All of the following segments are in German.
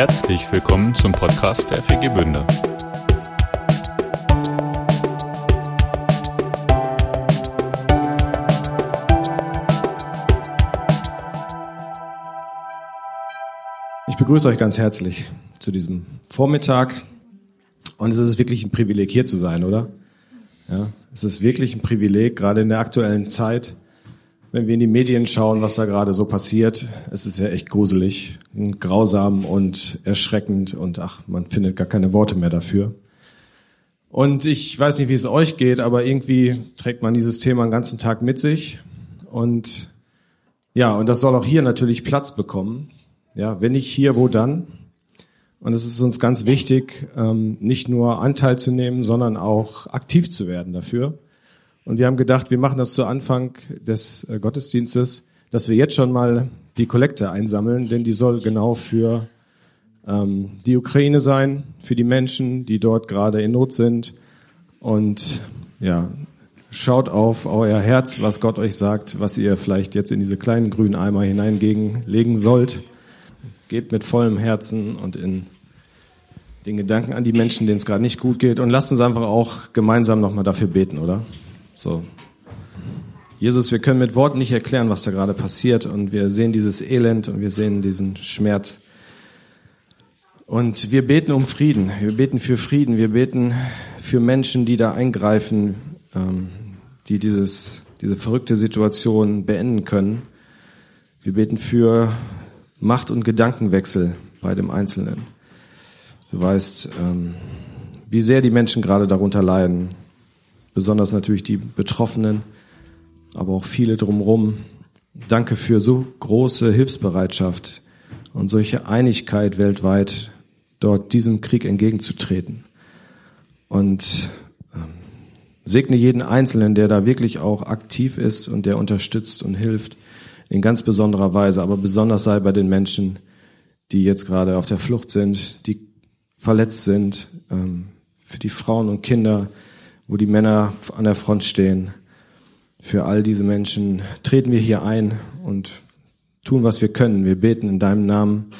Herzlich willkommen zum Podcast der FG Bünde. Ich begrüße euch ganz herzlich zu diesem Vormittag. Und es ist wirklich ein Privileg, hier zu sein, oder? Ja, es ist wirklich ein Privileg, gerade in der aktuellen Zeit, wenn wir in die Medien schauen, was da gerade so passiert. Es ist ja echt gruselig, und grausam und erschreckend und ach, man findet gar keine Worte mehr dafür. Und ich weiß nicht, wie es euch geht, aber irgendwie trägt man dieses Thema den ganzen Tag mit sich. Und ja, und das soll auch hier natürlich Platz bekommen. Ja, wenn nicht hier, wo dann? Und es ist uns ganz wichtig, ähm, nicht nur Anteil zu nehmen, sondern auch aktiv zu werden dafür. Und wir haben gedacht, wir machen das zu Anfang des äh, Gottesdienstes, dass wir jetzt schon mal die Kollekte einsammeln, denn die soll genau für ähm, die Ukraine sein, für die Menschen, die dort gerade in Not sind. Und ja, schaut auf euer Herz, was Gott euch sagt, was ihr vielleicht jetzt in diese kleinen grünen Eimer hineinlegen sollt. Gebt mit vollem Herzen und in den Gedanken an die Menschen, denen es gerade nicht gut geht. Und lasst uns einfach auch gemeinsam nochmal dafür beten, oder? So. Jesus, wir können mit Worten nicht erklären, was da gerade passiert. Und wir sehen dieses Elend und wir sehen diesen Schmerz. Und wir beten um Frieden. Wir beten für Frieden. Wir beten für Menschen, die da eingreifen, ähm, die dieses, diese verrückte Situation beenden können. Wir beten für Macht- und Gedankenwechsel bei dem Einzelnen. Du weißt, ähm, wie sehr die Menschen gerade darunter leiden. Besonders natürlich die Betroffenen, aber auch viele drumherum. Danke für so große Hilfsbereitschaft und solche Einigkeit weltweit, dort diesem Krieg entgegenzutreten. Und ähm, segne jeden Einzelnen, der da wirklich auch aktiv ist und der unterstützt und hilft in ganz besonderer Weise, aber besonders sei bei den Menschen, die jetzt gerade auf der Flucht sind, die verletzt sind, ähm, für die Frauen und Kinder, wo die Männer an der Front stehen. Für all diese Menschen treten wir hier ein und tun, was wir können. Wir beten in deinem Namen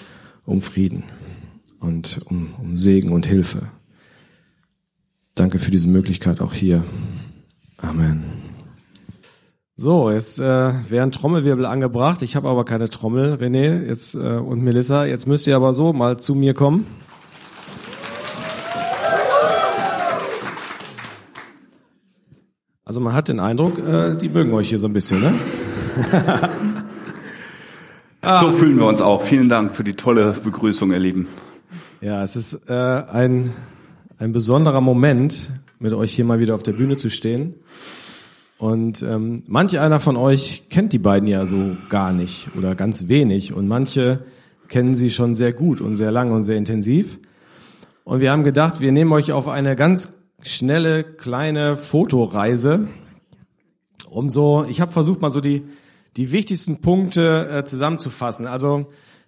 um Frieden und um, um Segen und Hilfe. Danke für diese Möglichkeit auch hier. Amen. So, jetzt äh, werden Trommelwirbel angebracht. Ich habe aber keine Trommel, René jetzt, äh, und Melissa. Jetzt müsst ihr aber so mal zu mir kommen. Also man hat den Eindruck, äh, die mögen euch hier so ein bisschen, ne? ah, so fühlen wir uns auch. Vielen Dank für die tolle Begrüßung, ihr Lieben. Ja, es ist äh, ein, ein besonderer Moment, mit euch hier mal wieder auf der Bühne zu stehen. Und ähm, manch einer von euch kennt die beiden ja so gar nicht oder ganz wenig und manche kennen sie schon sehr gut und sehr lang und sehr intensiv. Und wir haben gedacht, wir nehmen euch auf eine ganz schnelle kleine Fotoreise, um so, ich habe versucht mal so die die wichtigsten Punkte äh, zusammenzufassen. Also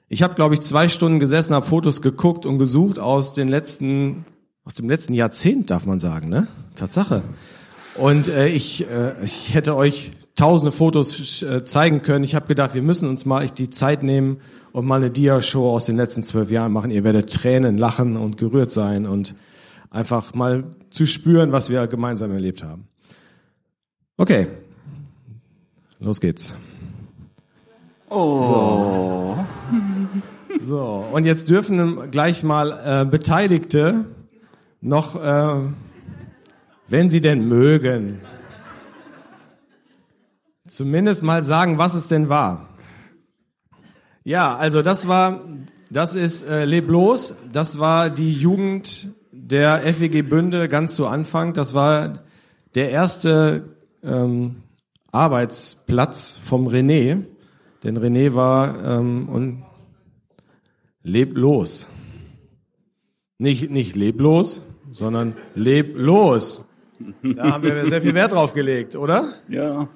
ich habe glaube ich zwei Stunden gesessen, habe Fotos geguckt und gesucht aus den letzten aus dem letzten Jahrzehnt darf man sagen, ne? Tatsache. Und äh, ich, äh, ich hätte euch tausende Fotos äh, zeigen können. Ich habe gedacht, wir müssen uns mal die Zeit nehmen und mal eine Dia-Show aus den letzten zwölf Jahren machen. Ihr werdet Tränen, lachen und gerührt sein und einfach mal zu spüren, was wir gemeinsam erlebt haben. Okay, los geht's. Oh. So. so, und jetzt dürfen gleich mal äh, Beteiligte noch äh, wenn Sie denn mögen, zumindest mal sagen, was es denn war. Ja, also das war, das ist äh, Leblos, das war die Jugend der FWG Bünde ganz zu Anfang. Das war der erste ähm, Arbeitsplatz vom René, denn René war ähm, und leblos. Nicht, nicht leblos, sondern leblos. Da haben wir sehr viel Wert drauf gelegt, oder? Ja.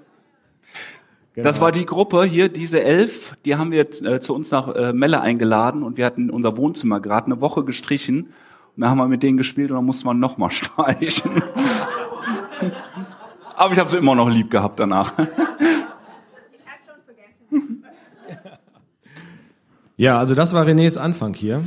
Genau. Das war die Gruppe hier, diese elf, die haben wir äh, zu uns nach äh, Melle eingeladen und wir hatten unser Wohnzimmer gerade eine Woche gestrichen dann haben wir mit denen gespielt und dann musste man nochmal streichen. Aber ich habe sie immer noch lieb gehabt danach. Ja, also das war Renés Anfang hier.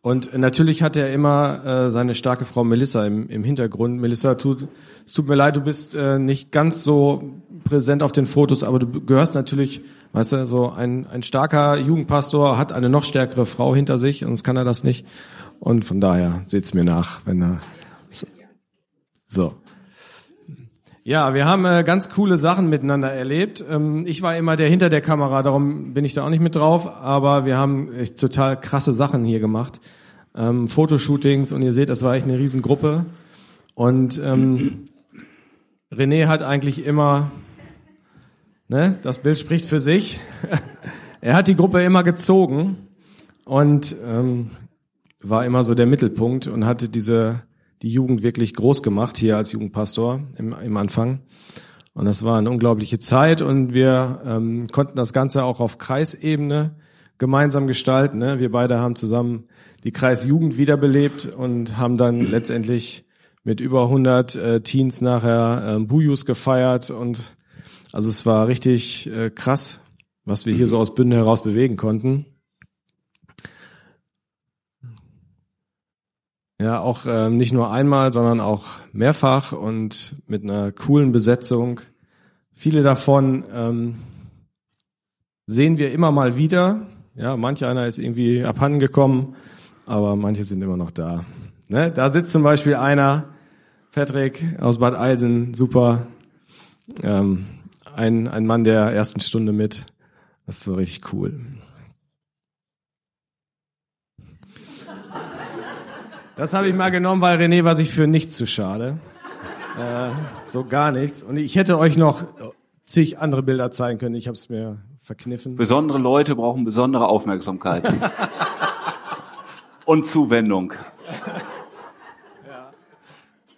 Und natürlich hat er immer äh, seine starke Frau Melissa im, im Hintergrund. Melissa, tut, es tut mir leid, du bist äh, nicht ganz so präsent auf den Fotos, aber du gehörst natürlich, weißt du, so ein, ein starker Jugendpastor hat eine noch stärkere Frau hinter sich, sonst kann er das nicht. Und von daher seht's mir nach, wenn er so. Ja, wir haben äh, ganz coole Sachen miteinander erlebt. Ähm, ich war immer der hinter der Kamera, darum bin ich da auch nicht mit drauf, aber wir haben echt total krasse Sachen hier gemacht. Ähm, Fotoshootings und ihr seht, das war echt eine Riesengruppe. Und ähm, René hat eigentlich immer, ne, das Bild spricht für sich. er hat die Gruppe immer gezogen und ähm, war immer so der Mittelpunkt und hatte diese die Jugend wirklich groß gemacht hier als Jugendpastor im, im Anfang. Und das war eine unglaubliche Zeit und wir ähm, konnten das Ganze auch auf Kreisebene gemeinsam gestalten. Ne? Wir beide haben zusammen die Kreisjugend wiederbelebt und haben dann letztendlich mit über 100 äh, Teens nachher äh, Bujus gefeiert und also es war richtig äh, krass, was wir hier so aus Bünden heraus bewegen konnten. Ja, auch ähm, nicht nur einmal, sondern auch mehrfach und mit einer coolen Besetzung. Viele davon ähm, sehen wir immer mal wieder. Ja, manch einer ist irgendwie abhanden gekommen, aber manche sind immer noch da. Ne? Da sitzt zum Beispiel einer, Patrick aus Bad Eilsen, super. Ähm, ein, ein Mann der ersten Stunde mit. Das ist so richtig cool. Das habe ich mal genommen, weil René war sich für nichts zu schade. Äh, so gar nichts. Und ich hätte euch noch zig andere Bilder zeigen können. Ich habe es mir verkniffen. Besondere Leute brauchen besondere Aufmerksamkeit. Und Zuwendung. Ja.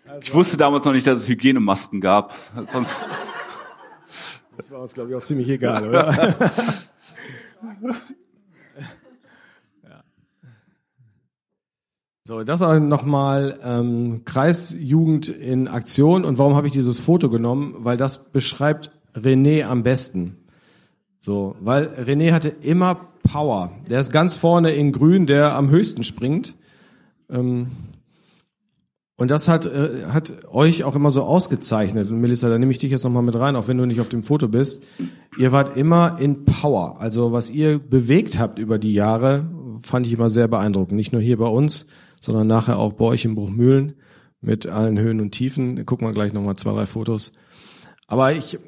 Also, ich wusste damals noch nicht, dass es Hygienemasken gab. Sonst das war uns, glaube ich, auch ziemlich egal, oder? So, das auch nochmal ähm, Kreisjugend in Aktion. Und warum habe ich dieses Foto genommen? Weil das beschreibt René am besten. So, weil René hatte immer Power. Der ist ganz vorne in Grün, der am höchsten springt. Ähm, und das hat, äh, hat euch auch immer so ausgezeichnet. Und Melissa, da nehme ich dich jetzt nochmal mit rein, auch wenn du nicht auf dem Foto bist. Ihr wart immer in Power. Also was ihr bewegt habt über die Jahre, fand ich immer sehr beeindruckend. Nicht nur hier bei uns, sondern nachher auch bei euch im Bruchmühlen mit allen Höhen und Tiefen. Gucken wir gleich nochmal zwei, drei Fotos. Aber ich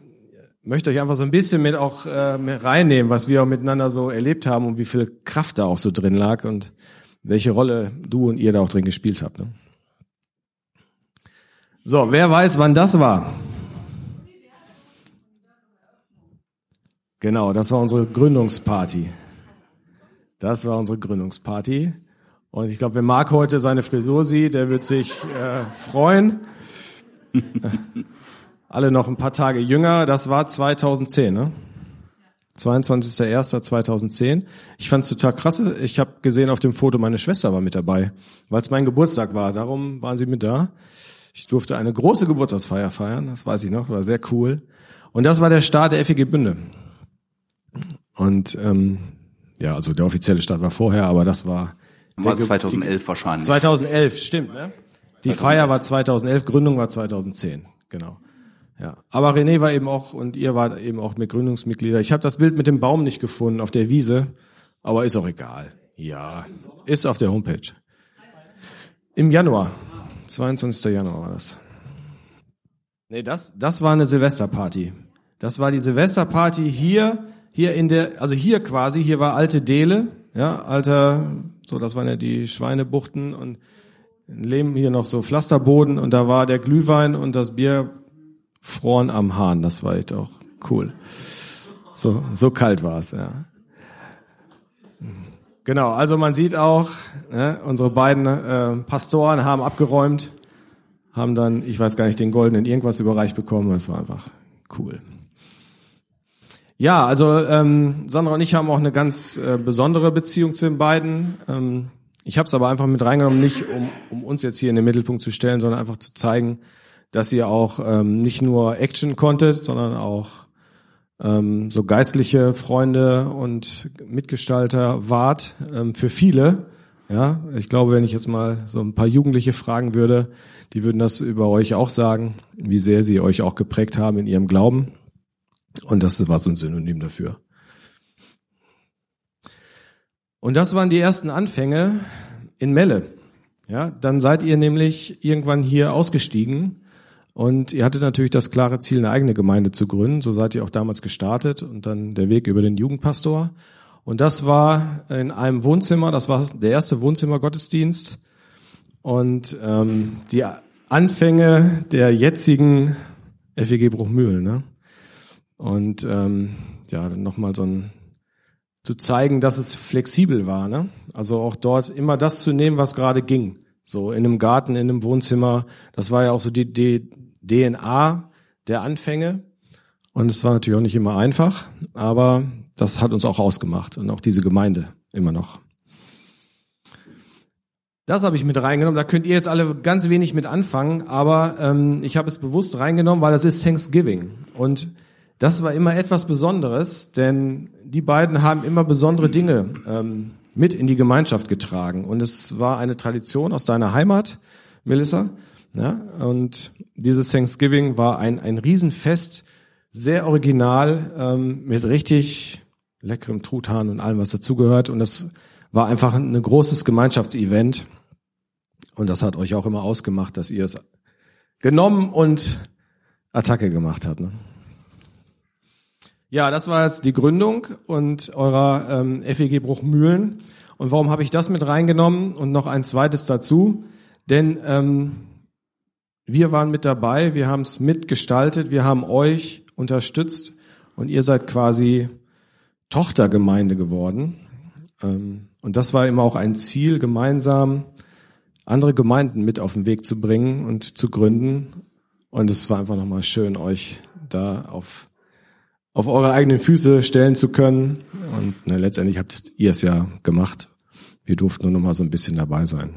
möchte euch einfach so ein bisschen mit auch äh, reinnehmen, was wir auch miteinander so erlebt haben und wie viel Kraft da auch so drin lag und welche Rolle du und ihr da auch drin gespielt habt. Ne? So, wer weiß, wann das war? Genau, das war unsere Gründungsparty. Das war unsere Gründungsparty. Und ich glaube, wenn Marc heute seine Frisur sieht, der wird sich äh, freuen. Alle noch ein paar Tage jünger. Das war 2010, ne? 22.01.2010. Ich fand es total krass. Ich habe gesehen auf dem Foto, meine Schwester war mit dabei, weil es mein Geburtstag war. Darum waren sie mit da. Ich durfte eine große Geburtstagsfeier feiern, das weiß ich noch, war sehr cool. Und das war der Start der FEG Bünde. Und ähm, ja, also der offizielle Start war vorher, aber das war war 2011 die, wahrscheinlich. 2011, stimmt, ne? Die 2011. Feier war 2011, Gründung war 2010, genau. Ja, aber René war eben auch und ihr wart eben auch mit Gründungsmitglieder. Ich habe das Bild mit dem Baum nicht gefunden auf der Wiese, aber ist auch egal. Ja, ist auf der Homepage. Im Januar, 22. Januar war das. Nee, das das war eine Silvesterparty. Das war die Silvesterparty hier hier in der also hier quasi, hier war alte Dele, ja, alter so, das waren ja die Schweinebuchten und Lehm hier noch so Pflasterboden und da war der Glühwein und das Bier froren am Hahn. Das war echt auch cool. So, so kalt war es, ja. Genau, also man sieht auch, ne, unsere beiden äh, Pastoren haben abgeräumt, haben dann, ich weiß gar nicht, den goldenen irgendwas überreicht bekommen. Das war einfach cool. Ja, also ähm, Sandra und ich haben auch eine ganz äh, besondere Beziehung zu den beiden. Ähm, ich habe es aber einfach mit reingenommen, nicht um, um uns jetzt hier in den Mittelpunkt zu stellen, sondern einfach zu zeigen, dass ihr auch ähm, nicht nur Action konntet, sondern auch ähm, so geistliche Freunde und Mitgestalter wart ähm, für viele Ja, ich glaube, wenn ich jetzt mal so ein paar Jugendliche fragen würde, die würden das über euch auch sagen, wie sehr sie euch auch geprägt haben in ihrem Glauben. Und das war so ein Synonym dafür. Und das waren die ersten Anfänge in Melle. Ja, dann seid ihr nämlich irgendwann hier ausgestiegen und ihr hattet natürlich das klare Ziel, eine eigene Gemeinde zu gründen. So seid ihr auch damals gestartet und dann der Weg über den Jugendpastor. Und das war in einem Wohnzimmer, das war der erste Wohnzimmergottesdienst. Und ähm, die Anfänge der jetzigen FEG Bruchmühlen. Ne? Und ähm, ja, dann nochmal so ein zu zeigen, dass es flexibel war. Ne? Also auch dort immer das zu nehmen, was gerade ging. So in einem Garten, in einem Wohnzimmer. Das war ja auch so die, die DNA der Anfänge. Und es war natürlich auch nicht immer einfach, aber das hat uns auch ausgemacht und auch diese Gemeinde immer noch. Das habe ich mit reingenommen. Da könnt ihr jetzt alle ganz wenig mit anfangen, aber ähm, ich habe es bewusst reingenommen, weil das ist Thanksgiving. Und das war immer etwas Besonderes, denn die beiden haben immer besondere Dinge ähm, mit in die Gemeinschaft getragen. Und es war eine Tradition aus deiner Heimat, Melissa. Ja? Und dieses Thanksgiving war ein, ein Riesenfest, sehr original, ähm, mit richtig leckerem Truthahn und allem, was dazugehört. Und das war einfach ein großes Gemeinschaftsevent. Und das hat euch auch immer ausgemacht, dass ihr es genommen und Attacke gemacht habt. Ne? Ja, das war jetzt die Gründung und eurer ähm, FEG Bruchmühlen. Und warum habe ich das mit reingenommen und noch ein zweites dazu? Denn ähm, wir waren mit dabei, wir haben es mitgestaltet, wir haben euch unterstützt und ihr seid quasi Tochtergemeinde geworden. Ähm, und das war immer auch ein Ziel, gemeinsam andere Gemeinden mit auf den Weg zu bringen und zu gründen. Und es war einfach nochmal schön, euch da auf auf eure eigenen Füße stellen zu können. Und na, letztendlich habt ihr es ja gemacht. Wir durften nur noch mal so ein bisschen dabei sein.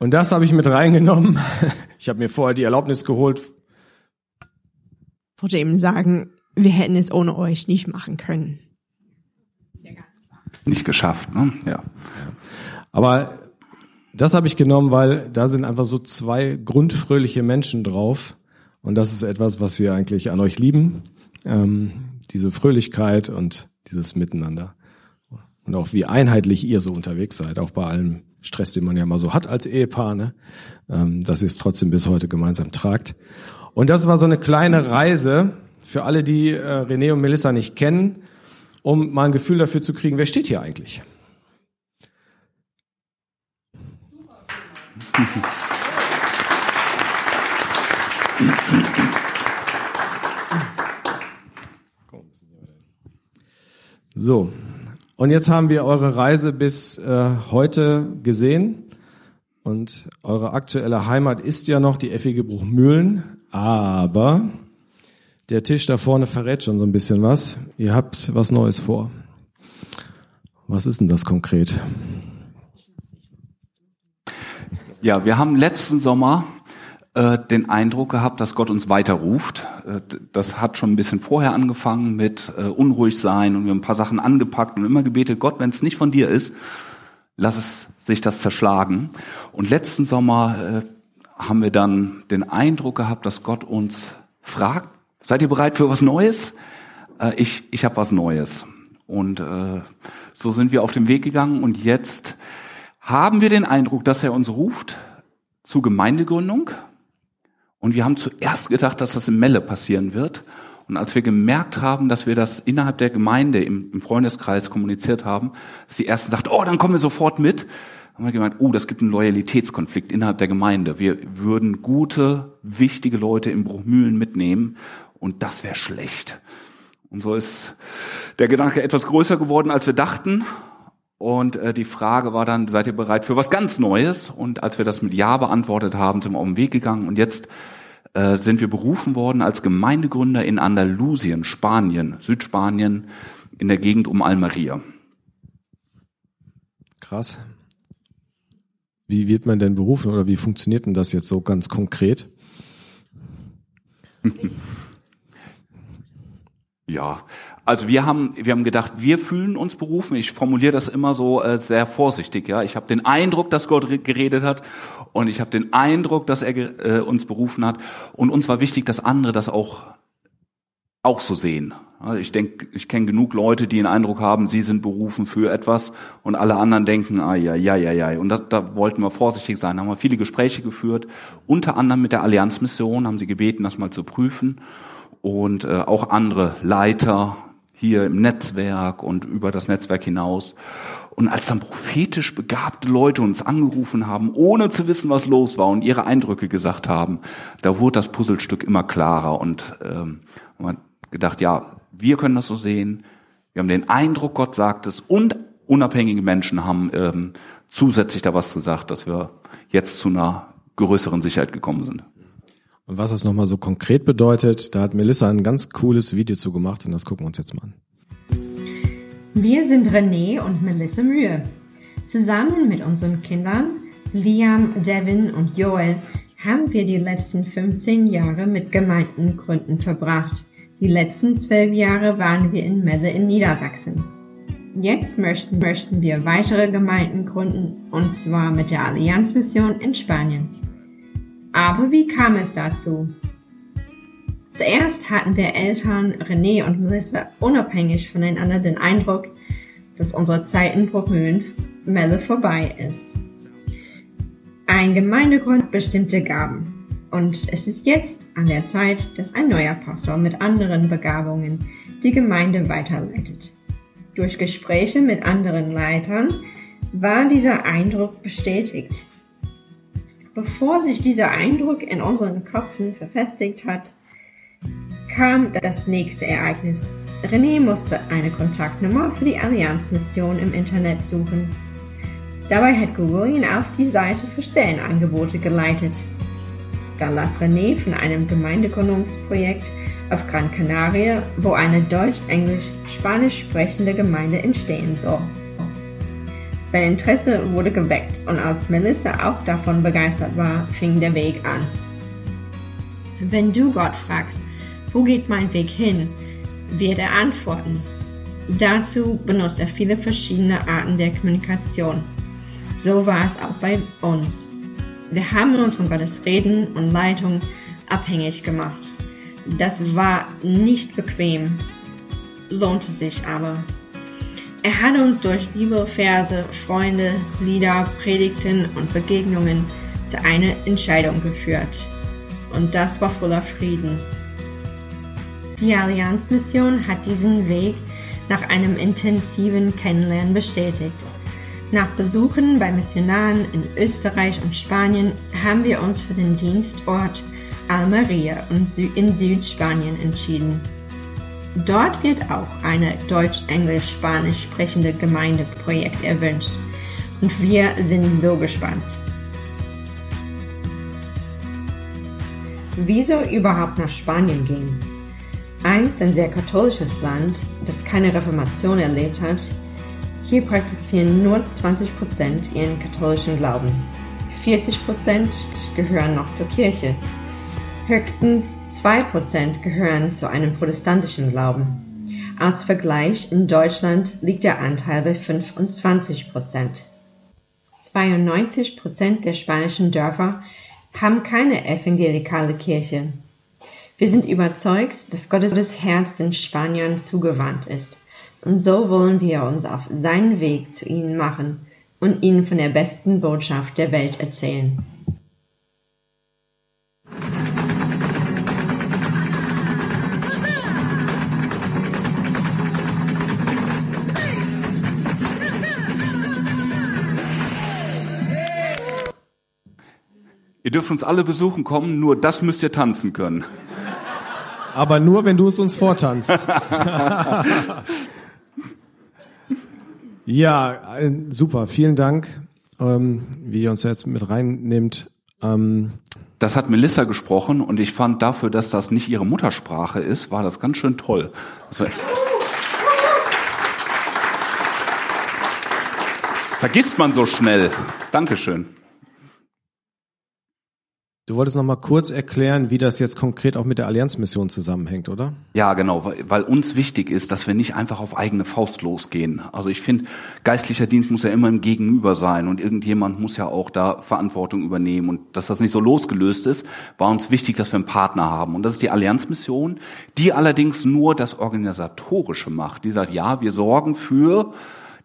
Und das habe ich mit reingenommen. Ich habe mir vorher die Erlaubnis geholt. Ich wollte eben sagen, wir hätten es ohne euch nicht machen können. Nicht geschafft, ne? Ja. Aber das habe ich genommen, weil da sind einfach so zwei grundfröhliche Menschen drauf und das ist etwas, was wir eigentlich an euch lieben. Ähm, diese Fröhlichkeit und dieses Miteinander. Und auch wie einheitlich ihr so unterwegs seid, auch bei allem Stress, den man ja mal so hat als Ehepaar, ne? ähm, dass ihr es trotzdem bis heute gemeinsam tragt. Und das war so eine kleine Reise für alle, die äh, René und Melissa nicht kennen, um mal ein Gefühl dafür zu kriegen, wer steht hier eigentlich? So, und jetzt haben wir eure Reise bis äh, heute gesehen. Und eure aktuelle Heimat ist ja noch die Effige Bruchmühlen, aber der Tisch da vorne verrät schon so ein bisschen was. Ihr habt was Neues vor. Was ist denn das konkret? Ja, wir haben letzten Sommer äh, den Eindruck gehabt, dass Gott uns weiterruft. Äh, das hat schon ein bisschen vorher angefangen mit äh, unruhig sein und wir haben ein paar Sachen angepackt und immer gebetet, Gott, wenn es nicht von dir ist, lass es sich das zerschlagen. Und letzten Sommer äh, haben wir dann den Eindruck gehabt, dass Gott uns fragt, seid ihr bereit für was Neues? Äh, ich ich habe was Neues. Und äh, so sind wir auf den Weg gegangen und jetzt haben wir den Eindruck, dass er uns ruft zu Gemeindegründung. Und wir haben zuerst gedacht, dass das in Melle passieren wird. Und als wir gemerkt haben, dass wir das innerhalb der Gemeinde im, Freundeskreis kommuniziert haben, dass die ersten sagten, oh, dann kommen wir sofort mit, haben wir gemeint, oh, das gibt einen Loyalitätskonflikt innerhalb der Gemeinde. Wir würden gute, wichtige Leute im Bruchmühlen mitnehmen und das wäre schlecht. Und so ist der Gedanke etwas größer geworden, als wir dachten. Und äh, die Frage war dann, seid ihr bereit für was ganz Neues? Und als wir das mit Ja beantwortet haben, sind wir auf den Weg gegangen. Und jetzt äh, sind wir berufen worden als Gemeindegründer in Andalusien, Spanien, Südspanien, in der Gegend um Almeria. Krass. Wie wird man denn berufen oder wie funktioniert denn das jetzt so ganz konkret? Ja, also wir haben wir haben gedacht, wir fühlen uns berufen. Ich formuliere das immer so äh, sehr vorsichtig. Ja, ich habe den Eindruck, dass Gott geredet hat und ich habe den Eindruck, dass er äh, uns berufen hat. Und uns war wichtig, dass andere das auch auch so sehen. Ich denke, ich kenne genug Leute, die den Eindruck haben, sie sind berufen für etwas und alle anderen denken, ah ja, ja, ja, ja. Und das, da wollten wir vorsichtig sein. Da haben wir viele Gespräche geführt, unter anderem mit der Allianzmission, haben sie gebeten, das mal zu prüfen. Und äh, auch andere Leiter hier im Netzwerk und über das Netzwerk hinaus. Und als dann prophetisch begabte Leute uns angerufen haben, ohne zu wissen, was los war und ihre Eindrücke gesagt haben, da wurde das Puzzlestück immer klarer und ähm, man gedacht, ja, wir können das so sehen. Wir haben den Eindruck, Gott sagt es und unabhängige Menschen haben ähm, zusätzlich da was gesagt, dass wir jetzt zu einer größeren Sicherheit gekommen sind. Und was das nochmal so konkret bedeutet, da hat Melissa ein ganz cooles Video zu gemacht und das gucken wir uns jetzt mal an. Wir sind René und Melissa Mühe. Zusammen mit unseren Kindern, Liam, Devin und Joel, haben wir die letzten 15 Jahre mit Gemeindengründen verbracht. Die letzten zwölf Jahre waren wir in Melle in Niedersachsen. Jetzt möchten, möchten wir weitere Gemeinden gründen, und zwar mit der Allianzmission in Spanien. Aber wie kam es dazu? Zuerst hatten wir Eltern René und Melissa unabhängig voneinander den Eindruck, dass unsere Zeit in Melle vorbei ist. Ein Gemeindegrund bestimmte Gaben. Und es ist jetzt an der Zeit, dass ein neuer Pastor mit anderen Begabungen die Gemeinde weiterleitet. Durch Gespräche mit anderen Leitern war dieser Eindruck bestätigt. Bevor sich dieser Eindruck in unseren Köpfen verfestigt hat, kam das nächste Ereignis. René musste eine Kontaktnummer für die Allianzmission im Internet suchen. Dabei hat Google ihn auf die Seite für Stellenangebote geleitet. Da las René von einem Gemeindegründungsprojekt auf Gran Canaria, wo eine deutsch-englisch-spanisch sprechende Gemeinde entstehen soll. Sein Interesse wurde geweckt und als Melissa auch davon begeistert war, fing der Weg an. Wenn du Gott fragst, wo geht mein Weg hin, wird er antworten. Dazu benutzt er viele verschiedene Arten der Kommunikation. So war es auch bei uns. Wir haben uns von Gottes Reden und Leitung abhängig gemacht. Das war nicht bequem, lohnte sich aber. Er hat uns durch Bibelverse, Freunde, Lieder, Predigten und Begegnungen zu einer Entscheidung geführt. Und das war voller Frieden. Die Allianzmission hat diesen Weg nach einem intensiven Kennenlernen bestätigt. Nach Besuchen bei Missionaren in Österreich und Spanien haben wir uns für den Dienstort Almeria in Südspanien entschieden. Dort wird auch eine deutsch-englisch-spanisch sprechende Gemeindeprojekt erwünscht und wir sind so gespannt. Wieso überhaupt nach Spanien gehen? Einst ein sehr katholisches Land, das keine Reformation erlebt hat, hier praktizieren nur 20% ihren katholischen Glauben. 40% gehören noch zur Kirche. Höchstens 2% gehören zu einem protestantischen Glauben. Als Vergleich in Deutschland liegt der Anteil bei 25%. 92% der spanischen Dörfer haben keine evangelikale Kirche. Wir sind überzeugt, dass Gottes Herz den Spaniern zugewandt ist. Und so wollen wir uns auf seinen Weg zu ihnen machen und ihnen von der besten Botschaft der Welt erzählen. Ihr dürft uns alle besuchen kommen, nur das müsst ihr tanzen können. Aber nur, wenn du es uns vortanzt. Ja, super. Vielen Dank, ähm, wie ihr uns jetzt mit reinnehmt. Ähm, das hat Melissa gesprochen und ich fand dafür, dass das nicht ihre Muttersprache ist, war das ganz schön toll. Also, vergisst man so schnell. Dankeschön. Du wolltest noch mal kurz erklären, wie das jetzt konkret auch mit der Allianzmission zusammenhängt, oder? Ja, genau, weil, uns wichtig ist, dass wir nicht einfach auf eigene Faust losgehen. Also ich finde, geistlicher Dienst muss ja immer im Gegenüber sein und irgendjemand muss ja auch da Verantwortung übernehmen und dass das nicht so losgelöst ist, war uns wichtig, dass wir einen Partner haben und das ist die Allianzmission, die allerdings nur das organisatorische macht. Die sagt, ja, wir sorgen für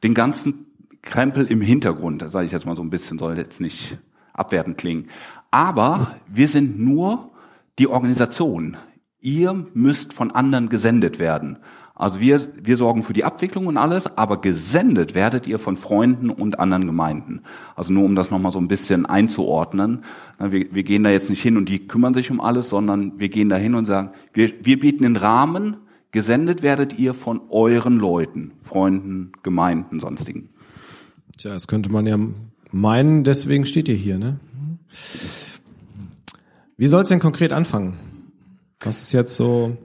den ganzen Krempel im Hintergrund. Sage ich jetzt mal so ein bisschen, soll jetzt nicht abwertend klingen. Aber wir sind nur die Organisation. Ihr müsst von anderen gesendet werden. Also wir, wir sorgen für die Abwicklung und alles, aber gesendet werdet ihr von Freunden und anderen Gemeinden. Also nur um das nochmal so ein bisschen einzuordnen. Wir, wir gehen da jetzt nicht hin und die kümmern sich um alles, sondern wir gehen da hin und sagen, wir, wir bieten den Rahmen, gesendet werdet ihr von euren Leuten, Freunden, Gemeinden, sonstigen. Tja, das könnte man ja meinen, deswegen steht ihr hier, ne? Wie soll es denn konkret anfangen? Was ist jetzt so?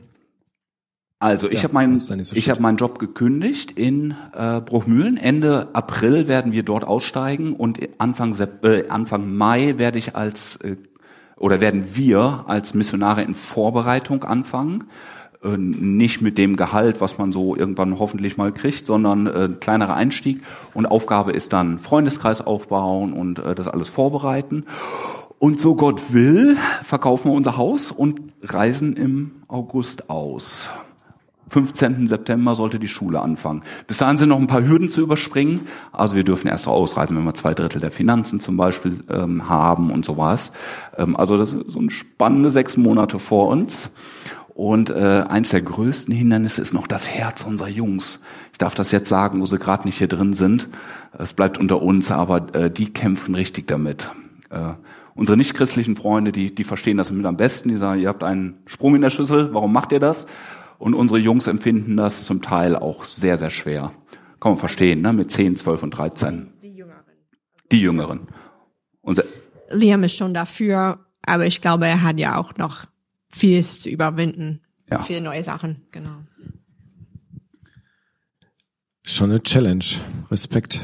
Also ich ja, habe meinen so ich habe meinen Job gekündigt in äh, Bruchmühlen. Ende April werden wir dort aussteigen und Anfang äh, Anfang Mai werde ich als äh, oder werden wir als Missionare in Vorbereitung anfangen. Äh, nicht mit dem Gehalt, was man so irgendwann hoffentlich mal kriegt, sondern äh, kleinerer Einstieg. Und Aufgabe ist dann Freundeskreis aufbauen und äh, das alles vorbereiten. Und so Gott will, verkaufen wir unser Haus und reisen im August aus. 15. September sollte die Schule anfangen. Bis dahin sind noch ein paar Hürden zu überspringen. Also wir dürfen erst ausreisen, wenn wir zwei Drittel der Finanzen zum Beispiel ähm, haben und sowas. Ähm, also das sind so ein spannende sechs Monate vor uns. Und äh, eins der größten Hindernisse ist noch das Herz unserer Jungs. Ich darf das jetzt sagen, wo sie gerade nicht hier drin sind. Es bleibt unter uns, aber äh, die kämpfen richtig damit. Äh, Unsere nichtchristlichen Freunde, die, die verstehen das mit am besten. Die sagen, ihr habt einen Sprung in der Schüssel, warum macht ihr das? Und unsere Jungs empfinden das zum Teil auch sehr, sehr schwer. Kann man verstehen, ne? mit 10, 12 und 13. Die Jüngeren. Die Jüngeren. Unser Liam ist schon dafür, aber ich glaube, er hat ja auch noch vieles zu überwinden. Ja. Viele neue Sachen, genau. Schon eine Challenge. Respekt.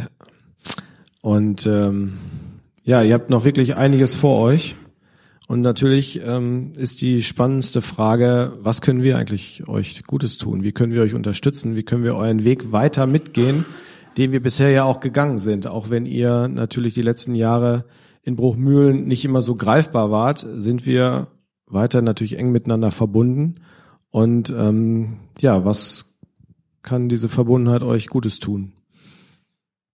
Und ähm, ja, ihr habt noch wirklich einiges vor euch. Und natürlich ähm, ist die spannendste Frage, was können wir eigentlich euch Gutes tun? Wie können wir euch unterstützen? Wie können wir euren Weg weiter mitgehen, den wir bisher ja auch gegangen sind? Auch wenn ihr natürlich die letzten Jahre in Bruchmühlen nicht immer so greifbar wart, sind wir weiter natürlich eng miteinander verbunden. Und ähm, ja, was kann diese Verbundenheit euch Gutes tun?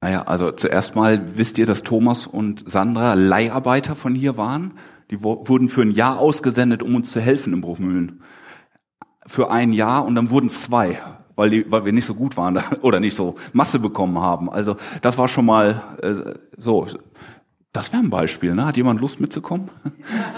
Naja, also zuerst mal wisst ihr, dass Thomas und Sandra Leiharbeiter von hier waren. Die wurden für ein Jahr ausgesendet, um uns zu helfen im Bruchmühlen. Für ein Jahr und dann wurden zwei, weil, die, weil wir nicht so gut waren oder nicht so Masse bekommen haben. Also das war schon mal äh, so. Das wäre ein Beispiel, ne? Hat jemand Lust mitzukommen?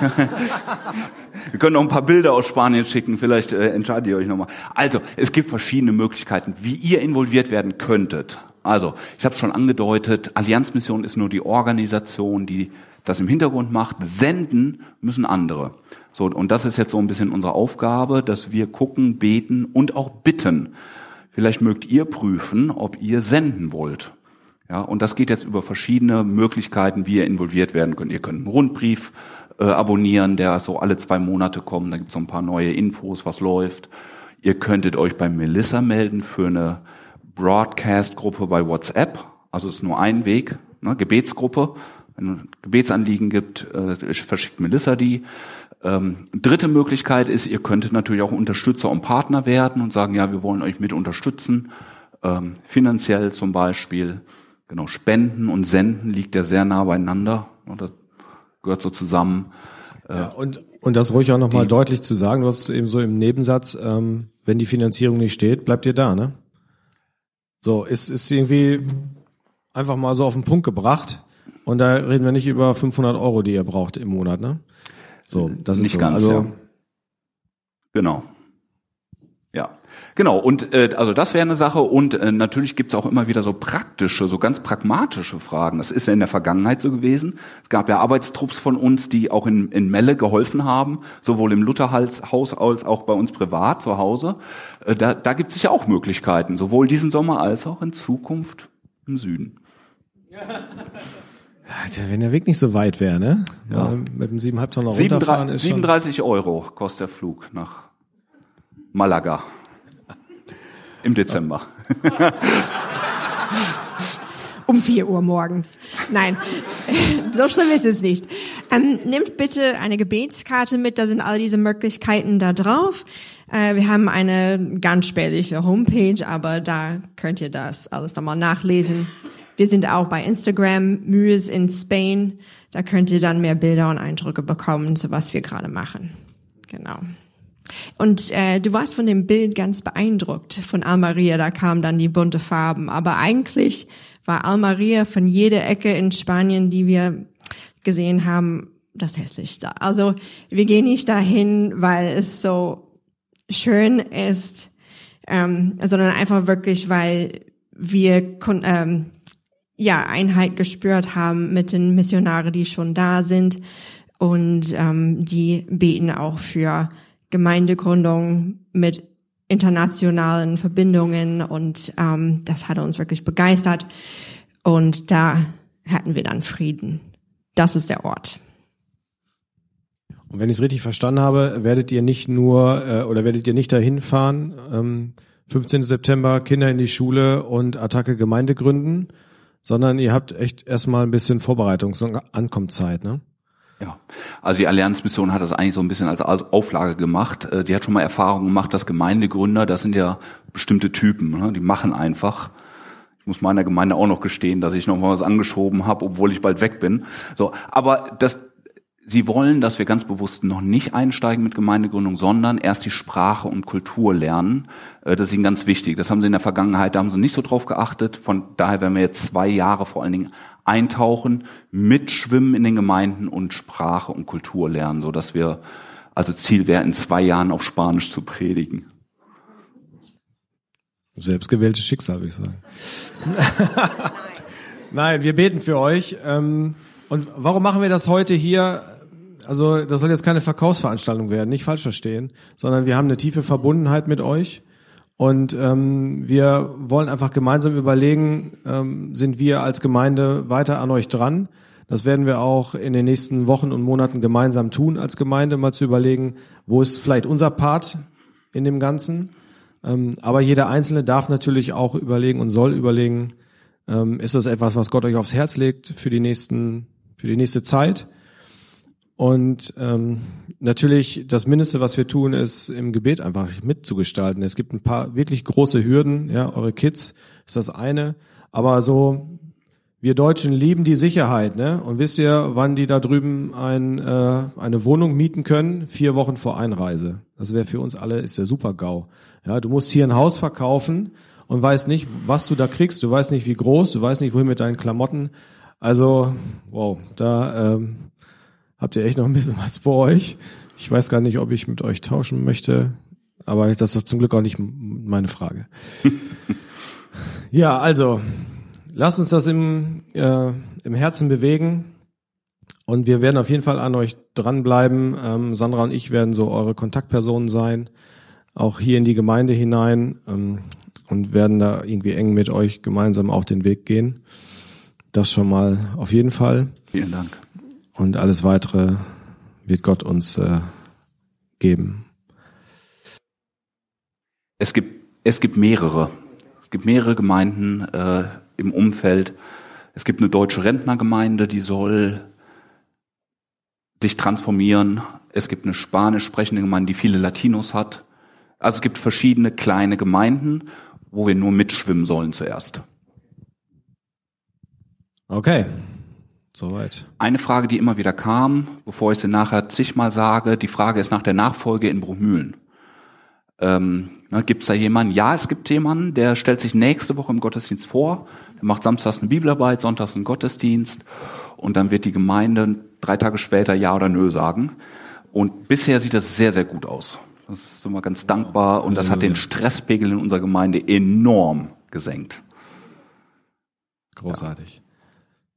wir können noch ein paar Bilder aus Spanien schicken, vielleicht äh, entscheidet ihr euch nochmal. Also, es gibt verschiedene Möglichkeiten, wie ihr involviert werden könntet. Also, ich habe schon angedeutet, Allianzmission ist nur die Organisation, die das im Hintergrund macht. Senden müssen andere. So, und das ist jetzt so ein bisschen unsere Aufgabe, dass wir gucken, beten und auch bitten. Vielleicht mögt ihr prüfen, ob ihr senden wollt. Ja, und das geht jetzt über verschiedene Möglichkeiten, wie ihr involviert werden könnt. Ihr könnt einen Rundbrief äh, abonnieren, der so alle zwei Monate kommt. Da gibt es so ein paar neue Infos, was läuft. Ihr könntet euch bei Melissa melden für eine Broadcast-Gruppe bei WhatsApp. Also ist nur ein Weg, ne, Gebetsgruppe. Wenn es Gebetsanliegen gibt, äh, verschickt Melissa die. Ähm, dritte Möglichkeit ist, ihr könntet natürlich auch Unterstützer und Partner werden und sagen, ja, wir wollen euch mit unterstützen, ähm, finanziell zum Beispiel. Genau, Spenden und Senden liegt ja sehr nah beieinander. Das gehört so zusammen. Äh, ja, und, und das ruhig auch nochmal deutlich zu sagen, du hast eben so im Nebensatz, ähm, wenn die Finanzierung nicht steht, bleibt ihr da, ne? So, ist, ist irgendwie einfach mal so auf den Punkt gebracht. Und da reden wir nicht über 500 Euro, die ihr braucht im Monat, ne? So, das nicht ist so. ganz, also, ja. Genau. Ja, genau. Und äh, also das wäre eine Sache. Und äh, natürlich gibt's auch immer wieder so praktische, so ganz pragmatische Fragen. Das ist ja in der Vergangenheit so gewesen. Es gab ja Arbeitstrupps von uns, die auch in, in Melle geholfen haben, sowohl im Lutherhaus als auch bei uns privat zu Hause. Äh, da, da gibt es ja auch Möglichkeiten, sowohl diesen Sommer als auch in Zukunft im Süden. Ja, wenn der Weg nicht so weit wäre, ne? Ja. Mit dem 7,5 Tonner runterfahren 37, ist 37 Euro kostet der Flug nach Malaga. Im Dezember. um vier Uhr morgens. Nein, so schlimm ist es nicht. Ähm, nehmt bitte eine Gebetskarte mit, da sind all diese Möglichkeiten da drauf. Äh, wir haben eine ganz spärliche Homepage, aber da könnt ihr das alles nochmal nachlesen. Wir sind auch bei Instagram, Mühes in Spain. Da könnt ihr dann mehr Bilder und Eindrücke bekommen, so was wir gerade machen. Genau. Und äh, du warst von dem Bild ganz beeindruckt von Almaria, da kamen dann die bunte Farben. Aber eigentlich war Almaria von jeder Ecke in Spanien, die wir gesehen haben, das hässlichste. Also wir gehen nicht dahin, weil es so schön ist, ähm, sondern einfach wirklich, weil wir ähm, ja Einheit gespürt haben mit den Missionaren, die schon da sind und ähm, die beten auch für Gemeindegründung mit internationalen Verbindungen und ähm, das hat uns wirklich begeistert und da hatten wir dann Frieden. Das ist der Ort. Und wenn ich es richtig verstanden habe, werdet ihr nicht nur äh, oder werdet ihr nicht dahin fahren, ähm, 15. September Kinder in die Schule und Attacke Gemeinde gründen, sondern ihr habt echt erstmal ein bisschen Vorbereitungs- und Ankommenszeit, ne? Ja, also die Allianzmission hat das eigentlich so ein bisschen als Auflage gemacht. Äh, die hat schon mal Erfahrung gemacht, dass Gemeindegründer, das sind ja bestimmte Typen, ne? die machen einfach. Ich muss meiner Gemeinde auch noch gestehen, dass ich noch mal was angeschoben habe, obwohl ich bald weg bin. So, aber das, Sie wollen, dass wir ganz bewusst noch nicht einsteigen mit Gemeindegründung, sondern erst die Sprache und Kultur lernen. Äh, das ist Ihnen ganz wichtig. Das haben Sie in der Vergangenheit, da haben Sie nicht so drauf geachtet. Von daher werden wir jetzt zwei Jahre vor allen Dingen eintauchen, mitschwimmen in den Gemeinden und Sprache und Kultur lernen, so dass wir, also Ziel wäre, in zwei Jahren auf Spanisch zu predigen. Selbstgewähltes Schicksal, würde ich sagen. Nein, wir beten für euch. Ähm, und warum machen wir das heute hier? also das soll jetzt keine Verkaufsveranstaltung werden, nicht falsch verstehen, sondern wir haben eine tiefe Verbundenheit mit euch und ähm, wir wollen einfach gemeinsam überlegen, ähm, sind wir als Gemeinde weiter an euch dran? Das werden wir auch in den nächsten Wochen und Monaten gemeinsam tun als Gemeinde, mal zu überlegen, wo ist vielleicht unser Part in dem Ganzen. Ähm, aber jeder Einzelne darf natürlich auch überlegen und soll überlegen, ähm, ist das etwas, was Gott euch aufs Herz legt für die nächsten, für die nächste Zeit? Und ähm, natürlich, das Mindeste, was wir tun, ist im Gebet einfach mitzugestalten. Es gibt ein paar wirklich große Hürden, ja, eure Kids ist das eine. Aber so, wir Deutschen lieben die Sicherheit, ne? Und wisst ihr, wann die da drüben ein, äh, eine Wohnung mieten können? Vier Wochen vor Einreise. Das wäre für uns alle, ist der Super-GAU. Ja, du musst hier ein Haus verkaufen und weißt nicht, was du da kriegst. Du weißt nicht, wie groß, du weißt nicht, wohin mit deinen Klamotten. Also, wow, da ähm, habt ihr echt noch ein bisschen was vor euch. Ich weiß gar nicht, ob ich mit euch tauschen möchte, aber das ist zum Glück auch nicht meine Frage. ja, also, lasst uns das im, äh, im Herzen bewegen. Und wir werden auf jeden Fall an euch dranbleiben. Ähm, Sandra und ich werden so eure Kontaktpersonen sein, auch hier in die Gemeinde hinein ähm, und werden da irgendwie eng mit euch gemeinsam auch den Weg gehen. Das schon mal auf jeden Fall. Vielen Dank. Und alles weitere wird Gott uns äh, geben. Es gibt, es gibt mehrere. Es gibt mehrere Gemeinden äh, im Umfeld. Es gibt eine deutsche Rentnergemeinde, die soll sich transformieren. Es gibt eine spanisch sprechende Gemeinde, die viele Latinos hat. Also es gibt verschiedene kleine Gemeinden, wo wir nur mitschwimmen sollen zuerst. Okay. Soweit. Eine Frage, die immer wieder kam, bevor ich sie nachher zigmal sage, die Frage ist nach der Nachfolge in Bruchmühlen. Ähm, ne, gibt es da jemanden? Ja, es gibt jemanden, der stellt sich nächste Woche im Gottesdienst vor, der macht samstags eine Bibelarbeit, sonntags einen Gottesdienst und dann wird die Gemeinde drei Tage später Ja oder Nö sagen. Und bisher sieht das sehr, sehr gut aus. Das ist immer ganz dankbar und das hat den Stresspegel in unserer Gemeinde enorm gesenkt. Großartig. Ja.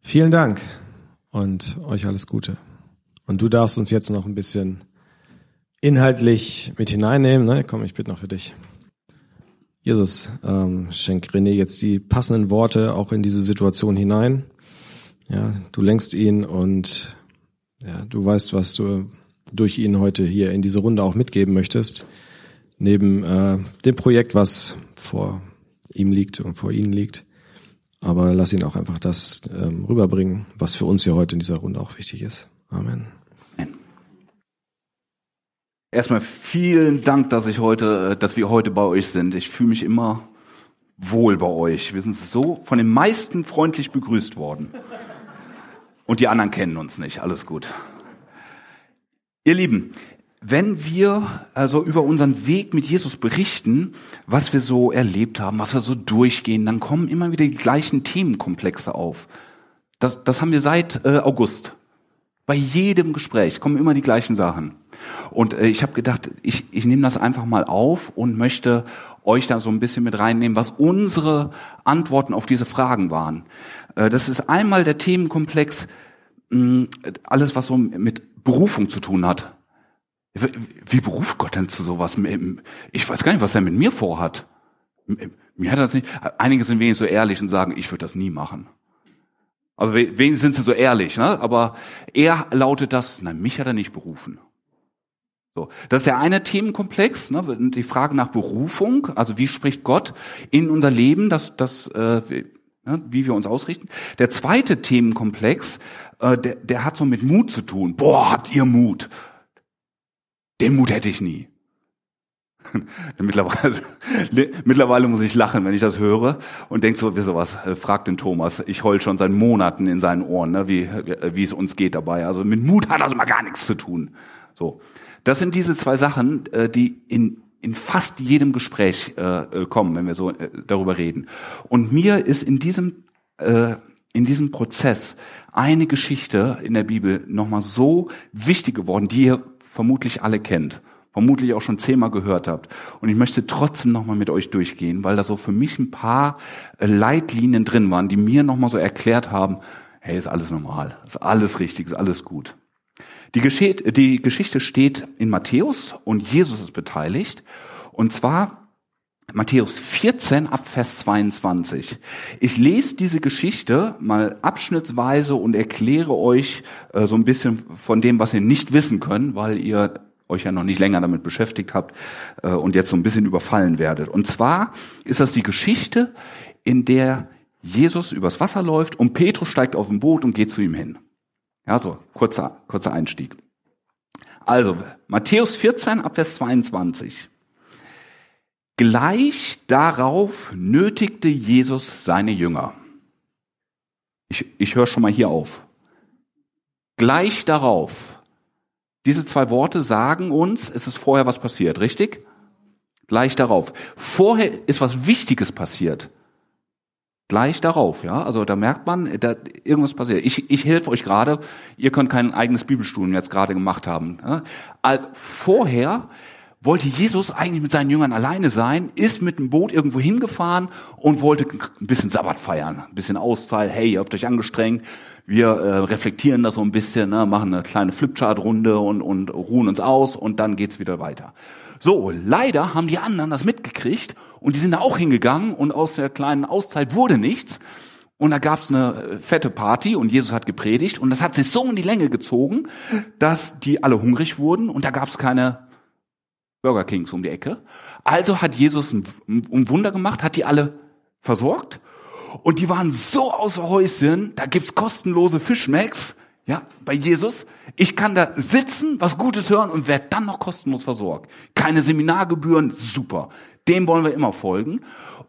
Vielen Dank und euch alles Gute. Und du darfst uns jetzt noch ein bisschen inhaltlich mit hineinnehmen. Ne? Komm, ich bitte noch für dich. Jesus, ähm, schenk René jetzt die passenden Worte auch in diese Situation hinein. Ja, du lenkst ihn und ja, du weißt, was du durch ihn heute hier in diese Runde auch mitgeben möchtest. Neben äh, dem Projekt, was vor ihm liegt und vor ihnen liegt. Aber lass ihn auch einfach das ähm, rüberbringen, was für uns hier heute in dieser Runde auch wichtig ist. Amen. Erstmal vielen Dank, dass ich heute, äh, dass wir heute bei euch sind. Ich fühle mich immer wohl bei euch. Wir sind so von den meisten freundlich begrüßt worden. Und die anderen kennen uns nicht. Alles gut. Ihr Lieben, wenn wir also über unseren Weg mit Jesus berichten, was wir so erlebt haben, was wir so durchgehen, dann kommen immer wieder die gleichen Themenkomplexe auf. Das, das haben wir seit äh, August. Bei jedem Gespräch kommen immer die gleichen Sachen. Und äh, ich habe gedacht, ich, ich nehme das einfach mal auf und möchte euch da so ein bisschen mit reinnehmen, was unsere Antworten auf diese Fragen waren. Äh, das ist einmal der Themenkomplex, mh, alles was so mit Berufung zu tun hat. Wie beruft Gott denn zu sowas? Ich weiß gar nicht, was er mit mir vorhat. Mir hat das nicht. Einige sind wenig so ehrlich und sagen, ich würde das nie machen. Also wen sind sie so ehrlich, ne? Aber er lautet das, nein, mich hat er nicht berufen. So, das ist der eine Themenkomplex, ne? die Frage nach Berufung, also wie spricht Gott in unser Leben, das, das, äh, ne? wie wir uns ausrichten. Der zweite Themenkomplex, äh, der, der hat so mit Mut zu tun. Boah, habt ihr Mut? Den Mut hätte ich nie. mittlerweile, mittlerweile muss ich lachen, wenn ich das höre und denke so, wie sowas, äh, fragt den Thomas. Ich heul schon seit Monaten in seinen Ohren, ne, wie, wie es uns geht dabei. Also mit Mut hat das mal gar nichts zu tun. So. Das sind diese zwei Sachen, äh, die in, in fast jedem Gespräch äh, kommen, wenn wir so darüber reden. Und mir ist in diesem, in diesem Prozess eine Geschichte in der Bibel nochmal so wichtig geworden, die ihr vermutlich alle kennt vermutlich auch schon zehnmal gehört habt. Und ich möchte trotzdem nochmal mit euch durchgehen, weil da so für mich ein paar äh, Leitlinien drin waren, die mir nochmal so erklärt haben, hey, ist alles normal, ist alles richtig, ist alles gut. Die, Geschichte, die Geschichte steht in Matthäus und Jesus ist beteiligt. Und zwar Matthäus 14 ab Vers 22. Ich lese diese Geschichte mal abschnittsweise und erkläre euch äh, so ein bisschen von dem, was ihr nicht wissen könnt, weil ihr euch ja noch nicht länger damit beschäftigt habt äh, und jetzt so ein bisschen überfallen werdet. Und zwar ist das die Geschichte, in der Jesus übers Wasser läuft und Petrus steigt auf ein Boot und geht zu ihm hin. Ja, so kurzer, kurzer Einstieg. Also, Matthäus 14 Abvers 22. Gleich darauf nötigte Jesus seine Jünger. Ich, ich höre schon mal hier auf. Gleich darauf diese zwei Worte sagen uns, es ist vorher was passiert, richtig? Gleich darauf. Vorher ist was Wichtiges passiert. Gleich darauf, ja. Also da merkt man, da irgendwas passiert. Ich, ich helfe euch gerade. Ihr könnt kein eigenes Bibelstudium jetzt gerade gemacht haben. Ja? Also vorher wollte Jesus eigentlich mit seinen Jüngern alleine sein, ist mit dem Boot irgendwo hingefahren und wollte ein bisschen Sabbat feiern, ein bisschen Auszeit. Hey, ihr habt euch angestrengt, wir äh, reflektieren das so ein bisschen, ne, machen eine kleine Flipchart-Runde und, und ruhen uns aus und dann geht's wieder weiter. So, leider haben die anderen das mitgekriegt und die sind da auch hingegangen und aus der kleinen Auszeit wurde nichts. Und da gab's eine äh, fette Party und Jesus hat gepredigt und das hat sich so in die Länge gezogen, dass die alle hungrig wurden und da gab's keine Burger Kings um die Ecke. Also hat Jesus ein, ein Wunder gemacht, hat die alle versorgt und die waren so außer Häuschen, da gibt's kostenlose Fischmacks, ja, bei Jesus. Ich kann da sitzen, was Gutes hören und werde dann noch kostenlos versorgt. Keine Seminargebühren, super. Dem wollen wir immer folgen.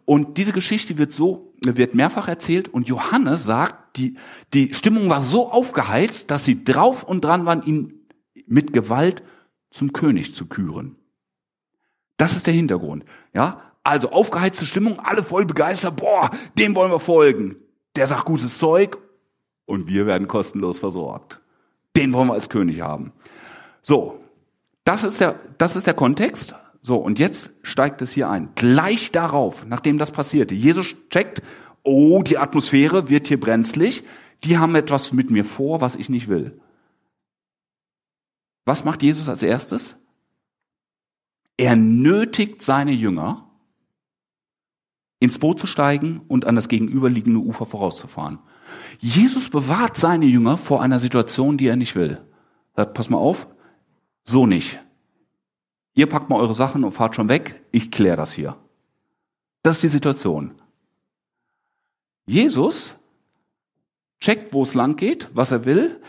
Und diese Geschichte wird so, wird mehrfach erzählt und Johannes sagt, die, die Stimmung war so aufgeheizt, dass sie drauf und dran waren, ihn mit Gewalt zum König zu küren. Das ist der Hintergrund. Ja, also aufgeheizte Stimmung, alle voll begeistert, boah, dem wollen wir folgen. Der sagt gutes Zeug und wir werden kostenlos versorgt. Den wollen wir als König haben. So, das ist der, das ist der Kontext. So, und jetzt steigt es hier ein. Gleich darauf, nachdem das passierte, Jesus checkt, oh, die Atmosphäre wird hier brenzlig, die haben etwas mit mir vor, was ich nicht will. Was macht Jesus als erstes? Er nötigt seine Jünger, ins Boot zu steigen und an das gegenüberliegende Ufer vorauszufahren. Jesus bewahrt seine Jünger vor einer Situation, die er nicht will. Sagt, pass mal auf, so nicht. Ihr packt mal eure Sachen und fahrt schon weg, ich kläre das hier. Das ist die Situation. Jesus checkt, wo es lang geht, was er will.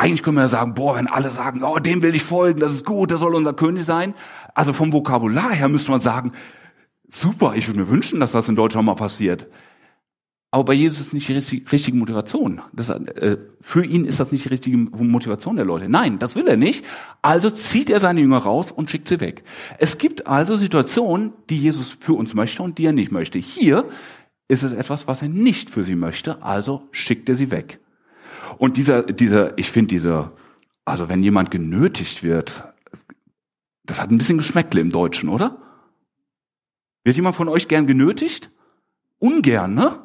Eigentlich können wir ja sagen, boah, wenn alle sagen, oh, dem will ich folgen, das ist gut, der soll unser König sein. Also vom Vokabular her müsste man sagen, super, ich würde mir wünschen, dass das in Deutschland mal passiert. Aber bei Jesus ist nicht die richtige Motivation. Das, äh, für ihn ist das nicht die richtige Motivation der Leute. Nein, das will er nicht. Also zieht er seine Jünger raus und schickt sie weg. Es gibt also Situationen, die Jesus für uns möchte und die er nicht möchte. Hier ist es etwas, was er nicht für sie möchte, also schickt er sie weg. Und dieser, dieser, ich finde diese, also wenn jemand genötigt wird, das hat ein bisschen Geschmäckle im Deutschen, oder? Wird jemand von euch gern genötigt? Ungern, ne?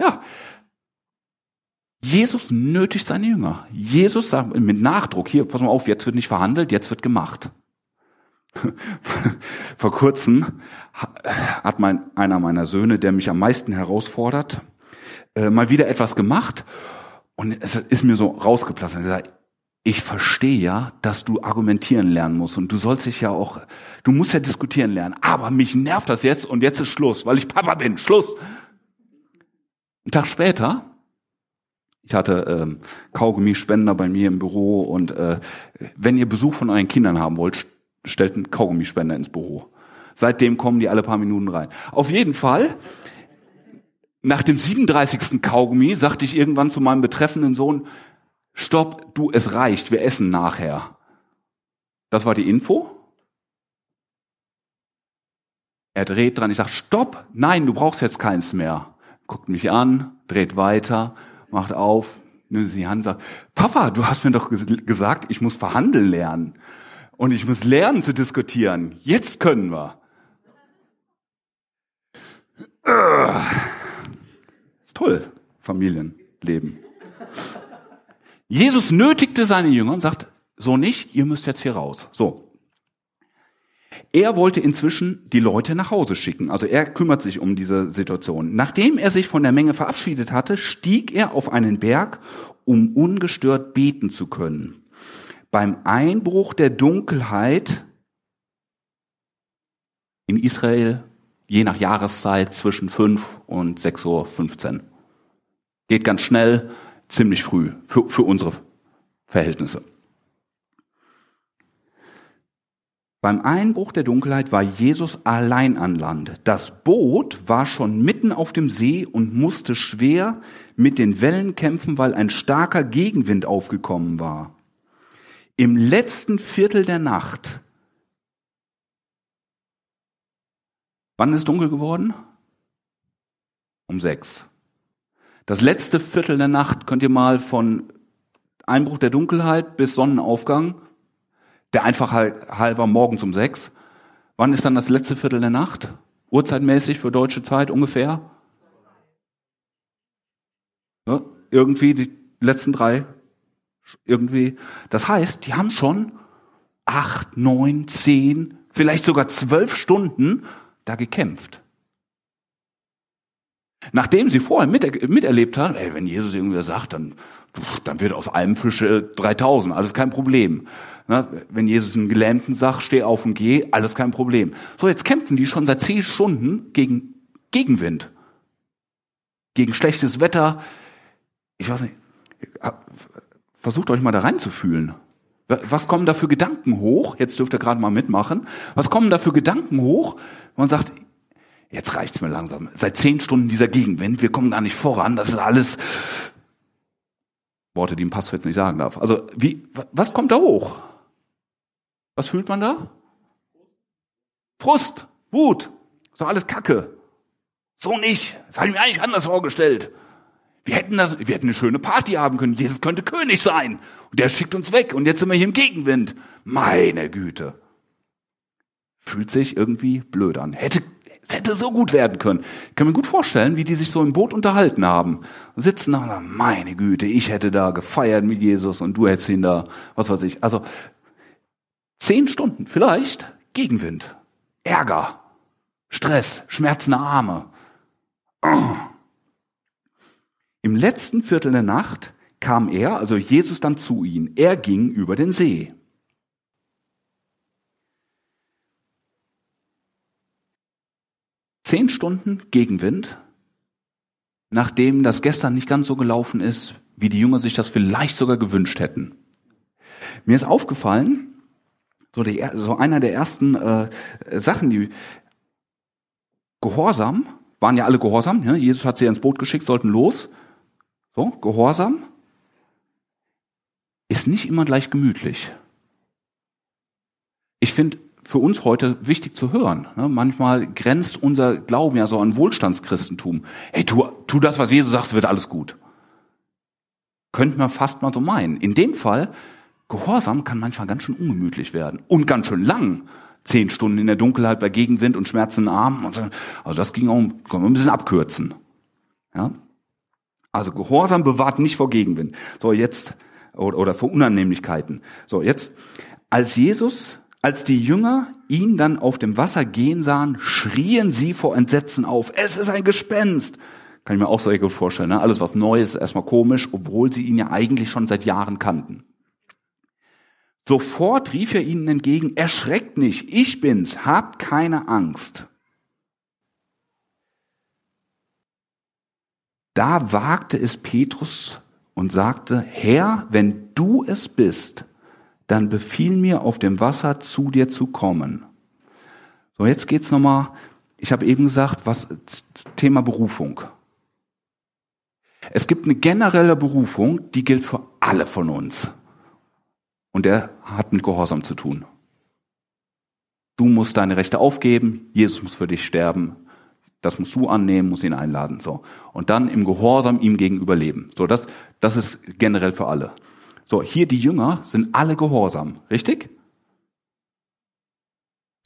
Ja. Jesus nötigt seine Jünger. Jesus sagt mit Nachdruck, hier, pass mal auf, jetzt wird nicht verhandelt, jetzt wird gemacht. Vor kurzem hat mein, einer meiner Söhne, der mich am meisten herausfordert, äh, mal wieder etwas gemacht und es ist mir so rausgeplatzt. Ich verstehe ja, dass du argumentieren lernen musst und du sollst dich ja auch, du musst ja diskutieren lernen, aber mich nervt das jetzt und jetzt ist Schluss, weil ich Papa bin. Schluss. Ein Tag später, ich hatte ähm, Kaugummispender bei mir im Büro und äh, wenn ihr Besuch von euren Kindern haben wollt, stellt einen Kaugummispender ins Büro. Seitdem kommen die alle paar Minuten rein. Auf jeden Fall, nach dem 37. Kaugummi sagte ich irgendwann zu meinem betreffenden Sohn, stopp, du, es reicht, wir essen nachher. Das war die Info. Er dreht dran, ich sage, stopp, nein, du brauchst jetzt keins mehr guckt mich an, dreht weiter, macht auf, nimmt sie die Hand und sagt, Papa, du hast mir doch gesagt, ich muss verhandeln lernen. Und ich muss lernen zu diskutieren. Jetzt können wir. Toll, Familienleben. Jesus nötigte seine Jünger und sagt, so nicht, ihr müsst jetzt hier raus. So, er wollte inzwischen die Leute nach Hause schicken. Also er kümmert sich um diese Situation. Nachdem er sich von der Menge verabschiedet hatte, stieg er auf einen Berg, um ungestört beten zu können. Beim Einbruch der Dunkelheit in Israel, je nach Jahreszeit, zwischen 5 und 6.15 Uhr. Geht ganz schnell, ziemlich früh für, für unsere Verhältnisse. Beim Einbruch der Dunkelheit war Jesus allein an Land. Das Boot war schon mitten auf dem See und musste schwer mit den Wellen kämpfen, weil ein starker Gegenwind aufgekommen war. Im letzten Viertel der Nacht. Wann ist dunkel geworden? Um sechs. Das letzte Viertel der Nacht könnt ihr mal von Einbruch der Dunkelheit bis Sonnenaufgang der Einfachheit halber morgens um sechs. Wann ist dann das letzte Viertel der Nacht? Uhrzeitmäßig für deutsche Zeit ungefähr? Ja, irgendwie die letzten drei. Irgendwie. Das heißt, die haben schon acht, neun, zehn, vielleicht sogar zwölf Stunden da gekämpft. Nachdem sie vorher miterlebt haben, ey, wenn Jesus irgendwie sagt, dann, dann wird aus einem Fische 3000, alles kein Problem. Na, wenn Jesus einen Gelähmten sagt, steh auf und geh, alles kein Problem. So, jetzt kämpfen die schon seit zehn Stunden gegen Gegenwind. Gegen schlechtes Wetter. Ich weiß nicht. Versucht euch mal da reinzufühlen. Was kommen da für Gedanken hoch? Jetzt dürft ihr gerade mal mitmachen. Was kommen da für Gedanken hoch? Man sagt, jetzt reicht's mir langsam. Seit zehn Stunden dieser Gegenwind, wir kommen gar nicht voran. Das ist alles Worte, die ein Pastor jetzt nicht sagen darf. Also, wie, was kommt da hoch? Was fühlt man da? Frust, Wut, ist doch alles Kacke. So nicht. Das habe ich mir eigentlich anders vorgestellt. Wir hätten das, wir hätten eine schöne Party haben können. Jesus könnte König sein. Und der schickt uns weg. Und jetzt sind wir hier im Gegenwind. Meine Güte. Fühlt sich irgendwie blöd an. Hätte, es hätte so gut werden können. Ich kann mir gut vorstellen, wie die sich so im Boot unterhalten haben. Und sitzen da, meine Güte, ich hätte da gefeiert mit Jesus und du hättest ihn da, was weiß ich. Also, Zehn Stunden, vielleicht Gegenwind, Ärger, Stress, schmerzende Arme. Im letzten Viertel der Nacht kam er, also Jesus dann zu ihnen. Er ging über den See. Zehn Stunden Gegenwind, nachdem das gestern nicht ganz so gelaufen ist, wie die Jünger sich das vielleicht sogar gewünscht hätten. Mir ist aufgefallen, so, die, so einer der ersten äh, Sachen, die Gehorsam, waren ja alle Gehorsam, ja? Jesus hat sie ins Boot geschickt, sollten los. So, Gehorsam ist nicht immer gleich gemütlich. Ich finde für uns heute wichtig zu hören. Ne? Manchmal grenzt unser Glauben ja so an Wohlstandschristentum. Hey, tu, tu das, was Jesus sagt, wird alles gut. Könnte man fast mal so meinen. In dem Fall, Gehorsam kann manchmal ganz schön ungemütlich werden und ganz schön lang. Zehn Stunden in der Dunkelheit bei Gegenwind und schmerzenden Armen. Also das ging auch, können wir ein bisschen abkürzen. Ja? Also Gehorsam bewahrt nicht vor Gegenwind. So, jetzt, oder, oder vor Unannehmlichkeiten. So, jetzt, als Jesus, als die Jünger ihn dann auf dem Wasser gehen sahen, schrien sie vor Entsetzen auf. Es ist ein Gespenst. Kann ich mir auch sehr gut vorstellen. Ne? Alles was Neues, erstmal komisch, obwohl sie ihn ja eigentlich schon seit Jahren kannten. Sofort rief er ihnen entgegen, erschreckt nicht, ich bin's, habt keine Angst. Da wagte es Petrus und sagte, Herr, wenn du es bist, dann befiehl mir auf dem Wasser zu dir zu kommen. So, jetzt geht's nochmal, ich habe eben gesagt, was Thema Berufung. Es gibt eine generelle Berufung, die gilt für alle von uns. Und der hat mit Gehorsam zu tun. Du musst deine Rechte aufgeben, Jesus muss für dich sterben, das musst du annehmen, musst ihn einladen, so. Und dann im Gehorsam ihm gegenüber leben. So, das, das ist generell für alle. So, hier die Jünger sind alle gehorsam, richtig?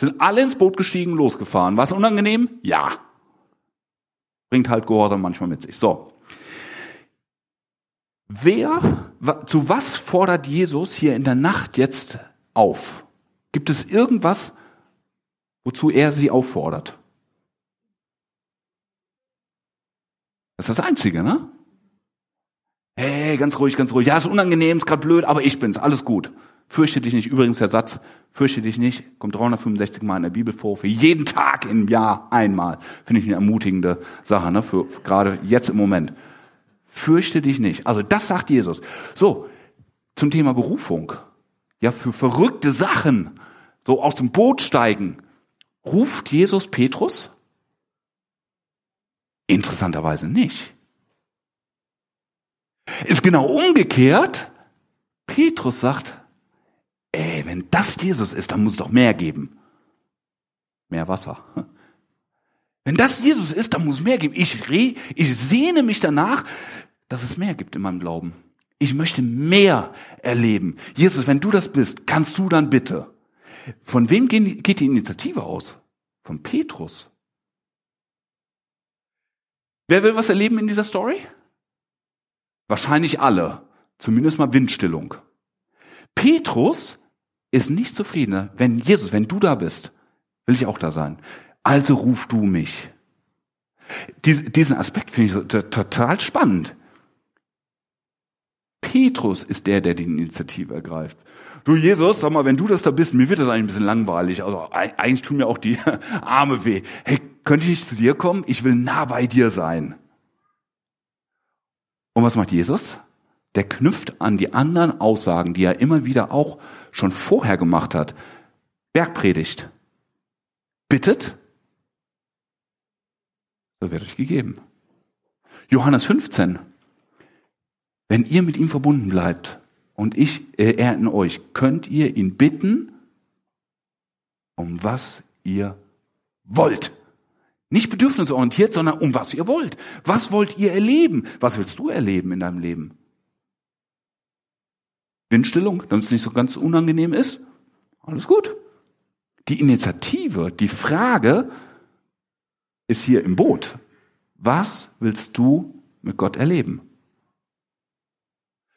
Sind alle ins Boot gestiegen, losgefahren. Was unangenehm? Ja. Bringt halt Gehorsam manchmal mit sich. So. Wer, zu was fordert Jesus hier in der Nacht jetzt auf? Gibt es irgendwas, wozu er sie auffordert? Das ist das Einzige, ne? Hey, ganz ruhig, ganz ruhig. Ja, ist unangenehm, ist gerade blöd, aber ich bin's. Alles gut. Fürchte dich nicht. Übrigens der Satz, fürchte dich nicht, kommt 365 Mal in der Bibel vor, für jeden Tag im Jahr einmal. Finde ich eine ermutigende Sache, ne? Für, für gerade jetzt im Moment. Fürchte dich nicht. Also das sagt Jesus. So, zum Thema Berufung. Ja, für verrückte Sachen, so aus dem Boot steigen, ruft Jesus Petrus? Interessanterweise nicht. Ist genau umgekehrt. Petrus sagt, ey, wenn das Jesus ist, dann muss es doch mehr geben. Mehr Wasser. Wenn das Jesus ist, dann muss es mehr geben. Ich, re, ich sehne mich danach, dass es mehr gibt in meinem Glauben. Ich möchte mehr erleben. Jesus, wenn du das bist, kannst du dann bitte. Von wem geht die Initiative aus? Von Petrus. Wer will was erleben in dieser Story? Wahrscheinlich alle. Zumindest mal Windstillung. Petrus ist nicht zufrieden. Wenn Jesus, wenn du da bist, will ich auch da sein. Also ruf du mich. Diesen Aspekt finde ich total spannend. Petrus ist der, der die Initiative ergreift. Du Jesus, sag mal, wenn du das da bist, mir wird das eigentlich ein bisschen langweilig. Also eigentlich tun mir auch die Arme weh. Hey, könnte ich zu dir kommen? Ich will nah bei dir sein. Und was macht Jesus? Der knüpft an die anderen Aussagen, die er immer wieder auch schon vorher gemacht hat. Bergpredigt. Bittet, so wird euch gegeben. Johannes 15. Wenn ihr mit ihm verbunden bleibt und ich, äh, er in euch, könnt ihr ihn bitten, um was ihr wollt. Nicht bedürfnisorientiert, sondern um was ihr wollt. Was wollt ihr erleben? Was willst du erleben in deinem Leben? Windstillung, damit es nicht so ganz unangenehm ist? Alles gut. Die Initiative, die Frage ist hier im Boot. Was willst du mit Gott erleben?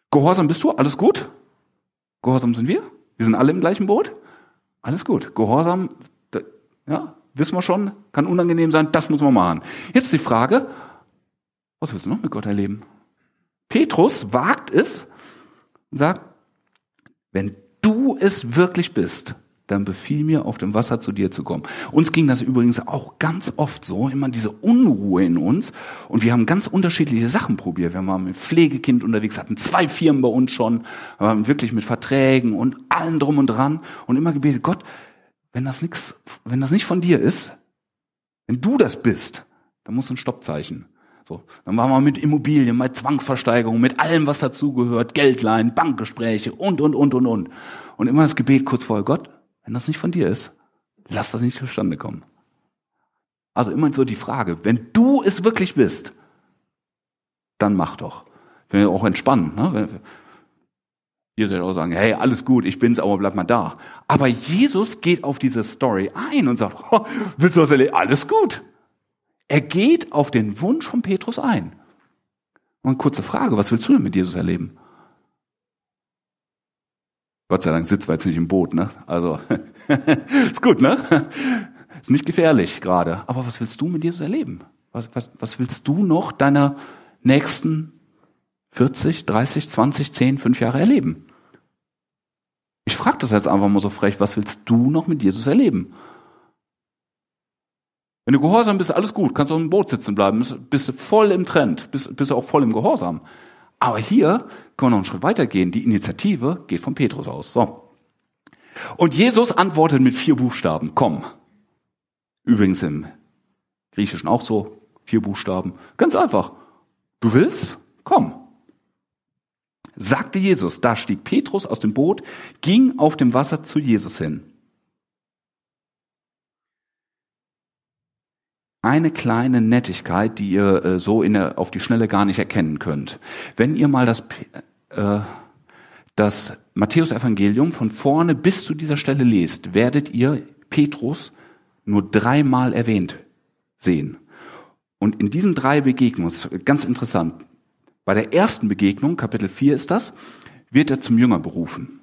Gehorsam bist du? Alles gut? Gehorsam sind wir? Wir sind alle im gleichen Boot? Alles gut. Gehorsam, ja, wissen wir schon, kann unangenehm sein, das muss man machen. Jetzt die Frage, was willst du noch mit Gott erleben? Petrus wagt es und sagt, wenn du es wirklich bist, dann befiehl mir, auf dem Wasser zu dir zu kommen. Uns ging das übrigens auch ganz oft so, immer diese Unruhe in uns. Und wir haben ganz unterschiedliche Sachen probiert. Wir waren mit Pflegekind unterwegs, hatten zwei Firmen bei uns schon, waren wirklich mit Verträgen und allem drum und dran und immer gebetet, Gott, wenn das nix, wenn das nicht von dir ist, wenn du das bist, dann muss ein Stoppzeichen. So, dann waren wir mit Immobilien, mit Zwangsversteigerung, mit allem, was dazugehört, Geldleihen, Bankgespräche und, und, und, und, und. Und immer das Gebet kurz vorher, Gott, wenn das nicht von dir ist, lass das nicht zustande kommen. Also immer so die Frage, wenn du es wirklich bist, dann mach doch. Wenn wir auch entspannen. Ne? Ihr sollt auch sagen, hey, alles gut, ich bin's, aber bleib mal da. Aber Jesus geht auf diese Story ein und sagt, oh, willst du was erleben? Alles gut. Er geht auf den Wunsch von Petrus ein. Und eine kurze Frage, was willst du denn mit Jesus erleben? Gott sei Dank sitzen wir jetzt nicht im Boot, ne? Also, ist gut, ne? Ist nicht gefährlich gerade. Aber was willst du mit Jesus erleben? Was, was, was willst du noch deiner nächsten 40, 30, 20, 10, 5 Jahre erleben? Ich frage das jetzt einfach mal so frech, was willst du noch mit Jesus erleben? Wenn du gehorsam bist, alles gut, kannst du im Boot sitzen bleiben, bist du voll im Trend, bist, bist du auch voll im Gehorsam. Aber hier können wir noch einen Schritt weiter gehen. Die Initiative geht von Petrus aus. So. Und Jesus antwortet mit vier Buchstaben. Komm. Übrigens im Griechischen auch so. Vier Buchstaben. Ganz einfach. Du willst? Komm. Sagte Jesus. Da stieg Petrus aus dem Boot, ging auf dem Wasser zu Jesus hin. eine kleine Nettigkeit, die ihr äh, so in der, auf die Schnelle gar nicht erkennen könnt. Wenn ihr mal das, äh, das Matthäus-Evangelium von vorne bis zu dieser Stelle lest, werdet ihr Petrus nur dreimal erwähnt sehen. Und in diesen drei Begegnungen, ganz interessant, bei der ersten Begegnung, Kapitel 4 ist das, wird er zum Jünger berufen.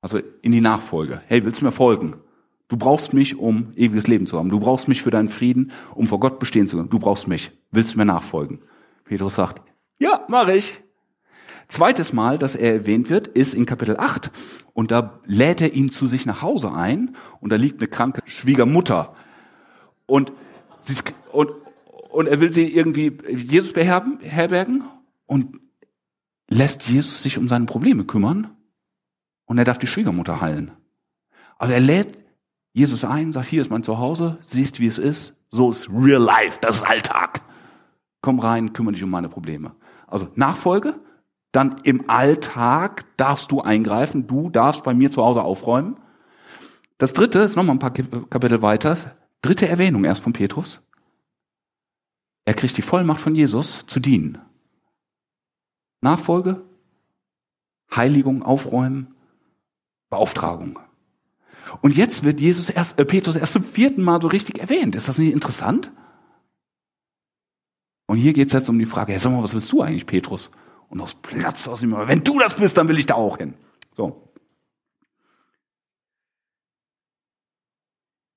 Also in die Nachfolge. Hey, willst du mir folgen? Du brauchst mich, um ewiges Leben zu haben. Du brauchst mich für deinen Frieden, um vor Gott bestehen zu können. Du brauchst mich. Willst du mir nachfolgen? Petrus sagt, ja, mache ich. Zweites Mal, dass er erwähnt wird, ist in Kapitel 8. Und da lädt er ihn zu sich nach Hause ein. Und da liegt eine kranke Schwiegermutter. Und, sie, und, und er will sie irgendwie Jesus beherbergen und lässt Jesus sich um seine Probleme kümmern. Und er darf die Schwiegermutter heilen. Also er lädt Jesus ein, sagt, hier ist mein Zuhause, siehst, wie es ist. So ist real life, das ist Alltag. Komm rein, kümmere dich um meine Probleme. Also Nachfolge, dann im Alltag darfst du eingreifen, du darfst bei mir zu Hause aufräumen. Das dritte ist nochmal ein paar Kapitel weiter. Dritte Erwähnung erst von Petrus. Er kriegt die Vollmacht von Jesus zu dienen. Nachfolge, Heiligung, Aufräumen, Beauftragung. Und jetzt wird Jesus erst, äh, Petrus erst zum vierten Mal so richtig erwähnt. Ist das nicht interessant? Und hier geht es jetzt um die Frage, hey, sag mal, was willst du eigentlich, Petrus? Und aus Platz aus ihm, wenn du das bist, dann will ich da auch hin. So.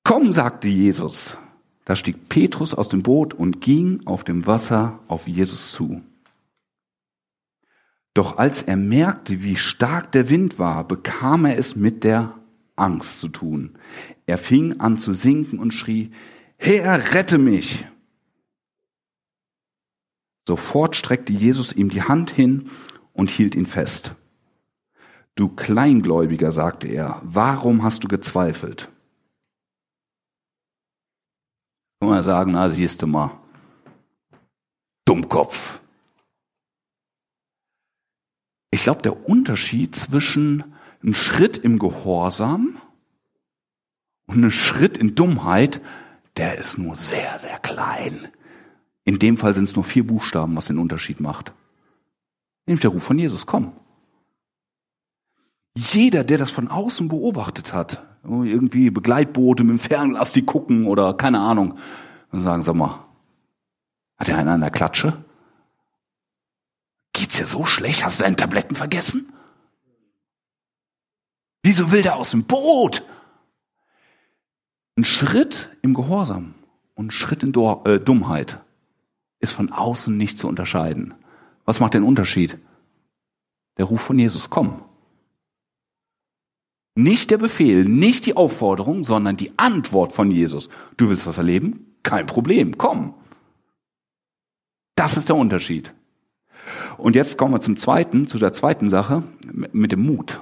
Komm, sagte Jesus. Da stieg Petrus aus dem Boot und ging auf dem Wasser auf Jesus zu. Doch als er merkte, wie stark der Wind war, bekam er es mit der Angst zu tun. Er fing an zu sinken und schrie, Herr, rette mich! Sofort streckte Jesus ihm die Hand hin und hielt ihn fest. Du Kleingläubiger, sagte er, warum hast du gezweifelt? Kann man sagen, na, siehst du mal, Dummkopf. Ich glaube, der Unterschied zwischen ein Schritt im Gehorsam und ein Schritt in Dummheit, der ist nur sehr, sehr klein. In dem Fall sind es nur vier Buchstaben, was den Unterschied macht. Nämlich der Ruf von Jesus, komm. Jeder, der das von außen beobachtet hat, irgendwie Begleitboote mit dem Fernglas, die gucken oder keine Ahnung, und sagen, sag mal, hat er einen an der Klatsche? Geht's dir so schlecht? Hast du deine Tabletten vergessen? Wieso will der aus dem Boot? Ein Schritt im Gehorsam und ein Schritt in äh, Dummheit ist von außen nicht zu unterscheiden. Was macht den Unterschied? Der Ruf von Jesus, komm. Nicht der Befehl, nicht die Aufforderung, sondern die Antwort von Jesus. Du willst was erleben? Kein Problem, komm. Das ist der Unterschied. Und jetzt kommen wir zum zweiten, zu der zweiten Sache, mit dem Mut.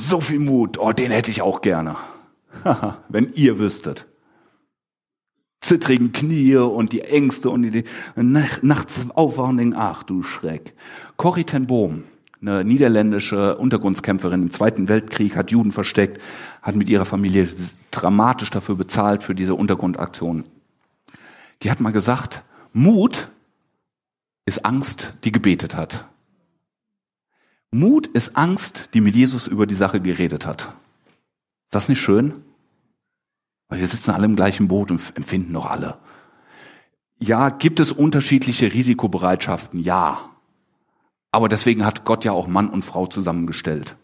So viel Mut, oh, den hätte ich auch gerne. Wenn ihr wüsstet. Zittrigen Knie und die Ängste und die, nachts aufwachen denken, ach du Schreck. Corrie ten Boom, eine niederländische Untergrundskämpferin im Zweiten Weltkrieg, hat Juden versteckt, hat mit ihrer Familie dramatisch dafür bezahlt für diese Untergrundaktion. Die hat mal gesagt, Mut ist Angst, die gebetet hat. Mut ist Angst, die mit Jesus über die Sache geredet hat. Ist das nicht schön? Weil wir sitzen alle im gleichen Boot und empfinden doch alle. Ja, gibt es unterschiedliche Risikobereitschaften? Ja. Aber deswegen hat Gott ja auch Mann und Frau zusammengestellt.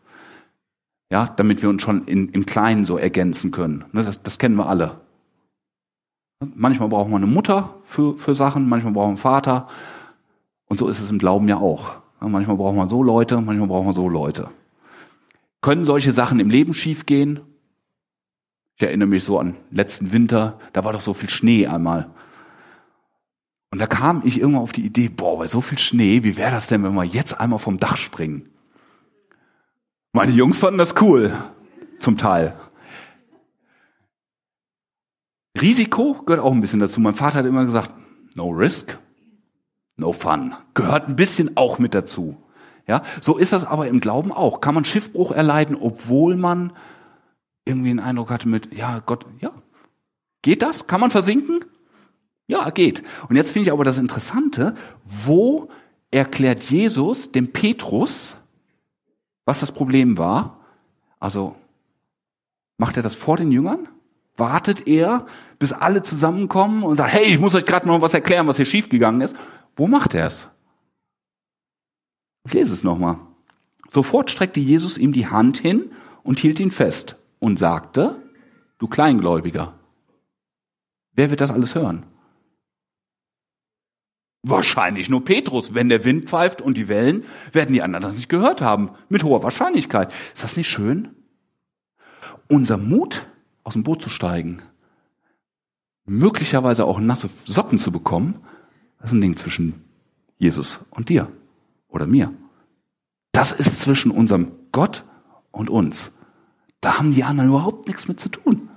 Ja, damit wir uns schon in, im Kleinen so ergänzen können. Ne, das, das kennen wir alle. Manchmal brauchen wir eine Mutter für, für Sachen, manchmal brauchen wir einen Vater. Und so ist es im Glauben ja auch. Manchmal brauchen wir so Leute, manchmal brauchen wir so Leute. Können solche Sachen im Leben schiefgehen? Ich erinnere mich so an letzten Winter, da war doch so viel Schnee einmal. Und da kam ich irgendwann auf die Idee, boah, bei so viel Schnee, wie wäre das denn, wenn wir jetzt einmal vom Dach springen? Meine Jungs fanden das cool, zum Teil. Risiko gehört auch ein bisschen dazu. Mein Vater hat immer gesagt, no risk, no fun. Gehört ein bisschen auch mit dazu. Ja, so ist das aber im Glauben auch. Kann man Schiffbruch erleiden, obwohl man irgendwie einen Eindruck hatte mit, ja, Gott, ja. Geht das? Kann man versinken? Ja, geht. Und jetzt finde ich aber das Interessante, wo erklärt Jesus dem Petrus, was das Problem war? Also, macht er das vor den Jüngern? Wartet er, bis alle zusammenkommen und sagt, hey, ich muss euch gerade noch was erklären, was hier schiefgegangen ist? Wo macht er es? Ich lese es nochmal. Sofort streckte Jesus ihm die Hand hin und hielt ihn fest und sagte, du Kleingläubiger, wer wird das alles hören? Wahrscheinlich nur Petrus. Wenn der Wind pfeift und die Wellen, werden die anderen das nicht gehört haben. Mit hoher Wahrscheinlichkeit. Ist das nicht schön? Unser Mut, aus dem Boot zu steigen, möglicherweise auch nasse Socken zu bekommen, das ist ein Ding zwischen Jesus und dir oder mir. Das ist zwischen unserem Gott und uns. Da haben die anderen überhaupt nichts mit zu tun.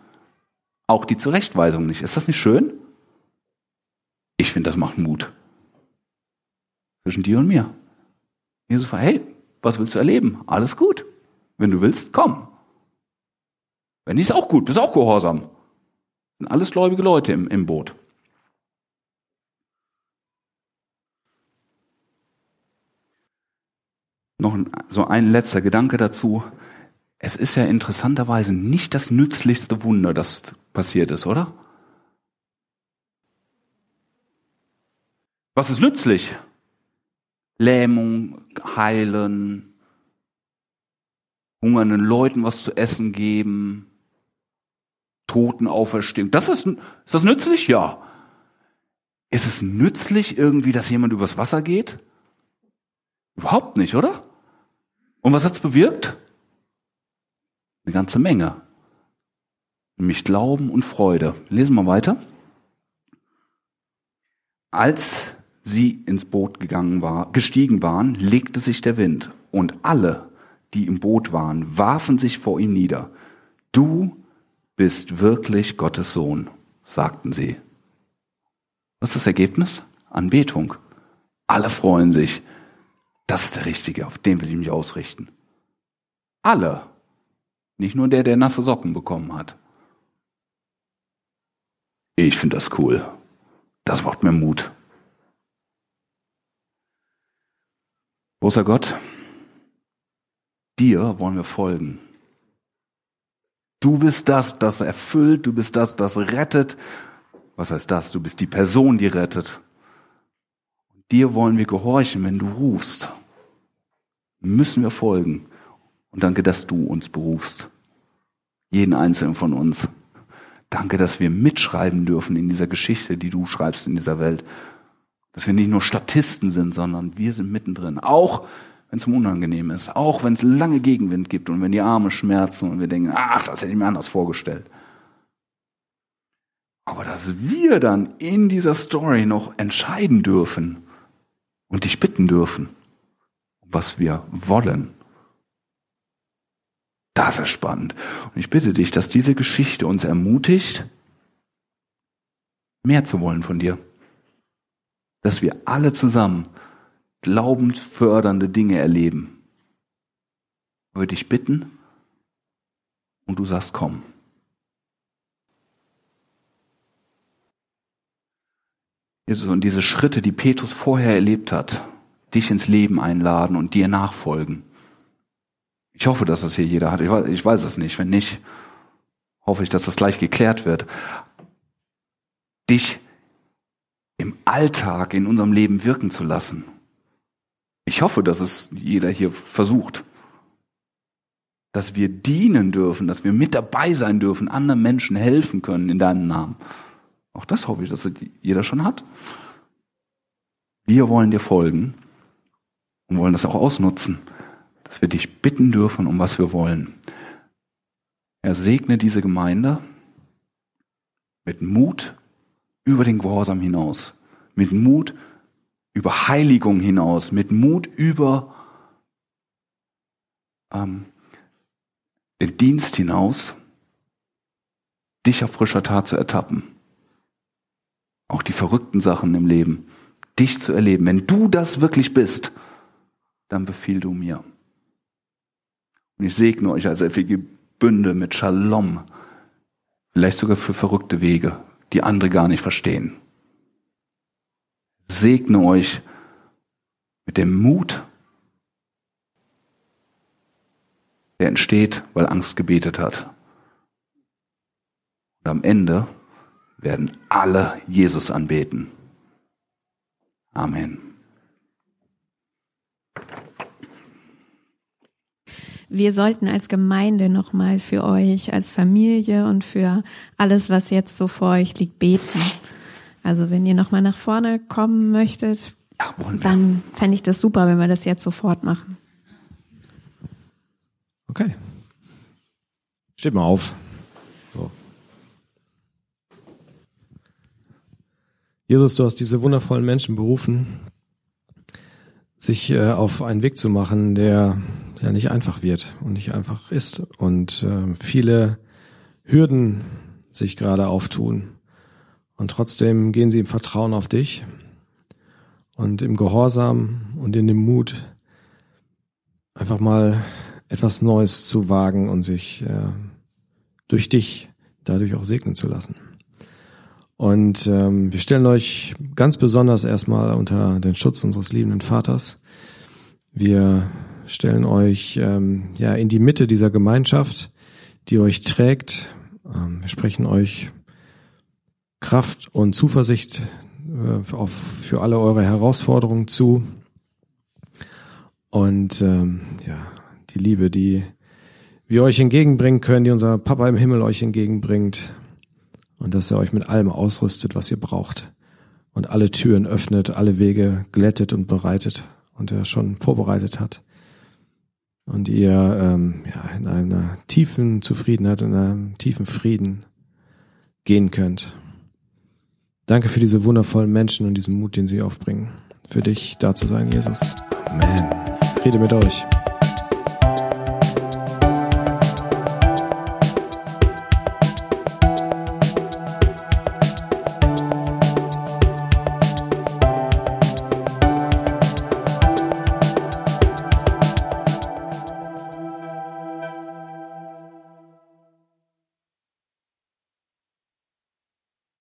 Auch die Zurechtweisung nicht. Ist das nicht schön? Ich finde, das macht Mut zwischen dir und mir. Jesus sagt, hey, was willst du erleben? Alles gut. Wenn du willst, komm. Wenn nicht, ist auch gut, bist auch gehorsam. Sind alles gläubige Leute im, im Boot. Noch so ein letzter Gedanke dazu. Es ist ja interessanterweise nicht das nützlichste Wunder, das passiert ist, oder? Was ist nützlich? Lähmung heilen, hungernden Leuten was zu essen geben, Toten auferstehen. Das ist, ist das nützlich? Ja. Ist es nützlich irgendwie, dass jemand übers Wasser geht? Überhaupt nicht, oder? Und was hat's bewirkt? Eine ganze Menge. Nämlich Glauben und Freude. Lesen wir weiter. Als sie ins Boot gegangen war, gestiegen waren, legte sich der Wind und alle, die im Boot waren, warfen sich vor ihm nieder. Du bist wirklich Gottes Sohn, sagten sie. Was ist das Ergebnis? Anbetung. Alle freuen sich. Das ist der Richtige, auf den will ich mich ausrichten. Alle. Nicht nur der, der nasse Socken bekommen hat. Ich finde das cool. Das macht mir Mut. Großer Gott, dir wollen wir folgen. Du bist das, das erfüllt, du bist das, das rettet. Was heißt das? Du bist die Person, die rettet. Dir wollen wir gehorchen, wenn du rufst. Müssen wir folgen. Und danke, dass du uns berufst. Jeden einzelnen von uns. Danke, dass wir mitschreiben dürfen in dieser Geschichte, die du schreibst in dieser Welt. Dass wir nicht nur Statisten sind, sondern wir sind mittendrin. Auch wenn es unangenehm ist, auch wenn es lange Gegenwind gibt und wenn die Arme schmerzen und wir denken, ach, das hätte ich mir anders vorgestellt. Aber dass wir dann in dieser Story noch entscheiden dürfen und dich bitten dürfen, was wir wollen, das ist spannend. Und ich bitte dich, dass diese Geschichte uns ermutigt, mehr zu wollen von dir. Dass wir alle zusammen glaubend fördernde Dinge erleben. Ich würde dich bitten und du sagst, komm. Jesus, und diese Schritte, die Petrus vorher erlebt hat, dich ins Leben einladen und dir nachfolgen. Ich hoffe, dass das hier jeder hat. Ich weiß, ich weiß es nicht. Wenn nicht, hoffe ich, dass das gleich geklärt wird. Dich im Alltag in unserem Leben wirken zu lassen. Ich hoffe, dass es jeder hier versucht. Dass wir dienen dürfen, dass wir mit dabei sein dürfen, anderen Menschen helfen können in deinem Namen. Auch das hoffe ich, dass jeder schon hat. Wir wollen dir folgen und wollen das auch ausnutzen, dass wir dich bitten dürfen, um was wir wollen. Er segne diese Gemeinde mit Mut über den Gehorsam hinaus, mit Mut über Heiligung hinaus, mit Mut über ähm, den Dienst hinaus, dich auf frischer Tat zu ertappen. Auch die verrückten Sachen im Leben, dich zu erleben. Wenn du das wirklich bist, dann befiehl du mir. Und ich segne euch als FEG Bünde mit Shalom, vielleicht sogar für verrückte Wege, die andere gar nicht verstehen segne euch mit dem Mut, der entsteht, weil Angst gebetet hat. Und am Ende werden alle Jesus anbeten. Amen. Wir sollten als Gemeinde nochmal für euch, als Familie und für alles, was jetzt so vor euch liegt, beten. Also wenn ihr nochmal nach vorne kommen möchtet, ja, dann fände ich das super, wenn wir das jetzt sofort machen. Okay. Steht mal auf. So. Jesus, du hast diese wundervollen Menschen berufen, sich äh, auf einen Weg zu machen, der ja nicht einfach wird und nicht einfach ist und äh, viele Hürden sich gerade auftun. Und trotzdem gehen sie im Vertrauen auf dich und im Gehorsam und in dem Mut, einfach mal etwas Neues zu wagen und sich äh, durch dich dadurch auch segnen zu lassen. Und ähm, wir stellen euch ganz besonders erstmal unter den Schutz unseres liebenden Vaters. Wir stellen euch ähm, ja in die Mitte dieser Gemeinschaft, die euch trägt. Ähm, wir sprechen euch Kraft und Zuversicht äh, auf, für alle eure Herausforderungen zu. Und ähm, ja, die Liebe, die wir euch entgegenbringen können, die unser Papa im Himmel euch entgegenbringt. Und dass er euch mit allem ausrüstet, was ihr braucht. Und alle Türen öffnet, alle Wege glättet und bereitet und er schon vorbereitet hat. Und ihr ähm, ja, in einer tiefen Zufriedenheit, in einem tiefen Frieden gehen könnt. Danke für diese wundervollen Menschen und diesen Mut, den sie aufbringen. Für dich da zu sein, Jesus. Amen. Rede mit euch.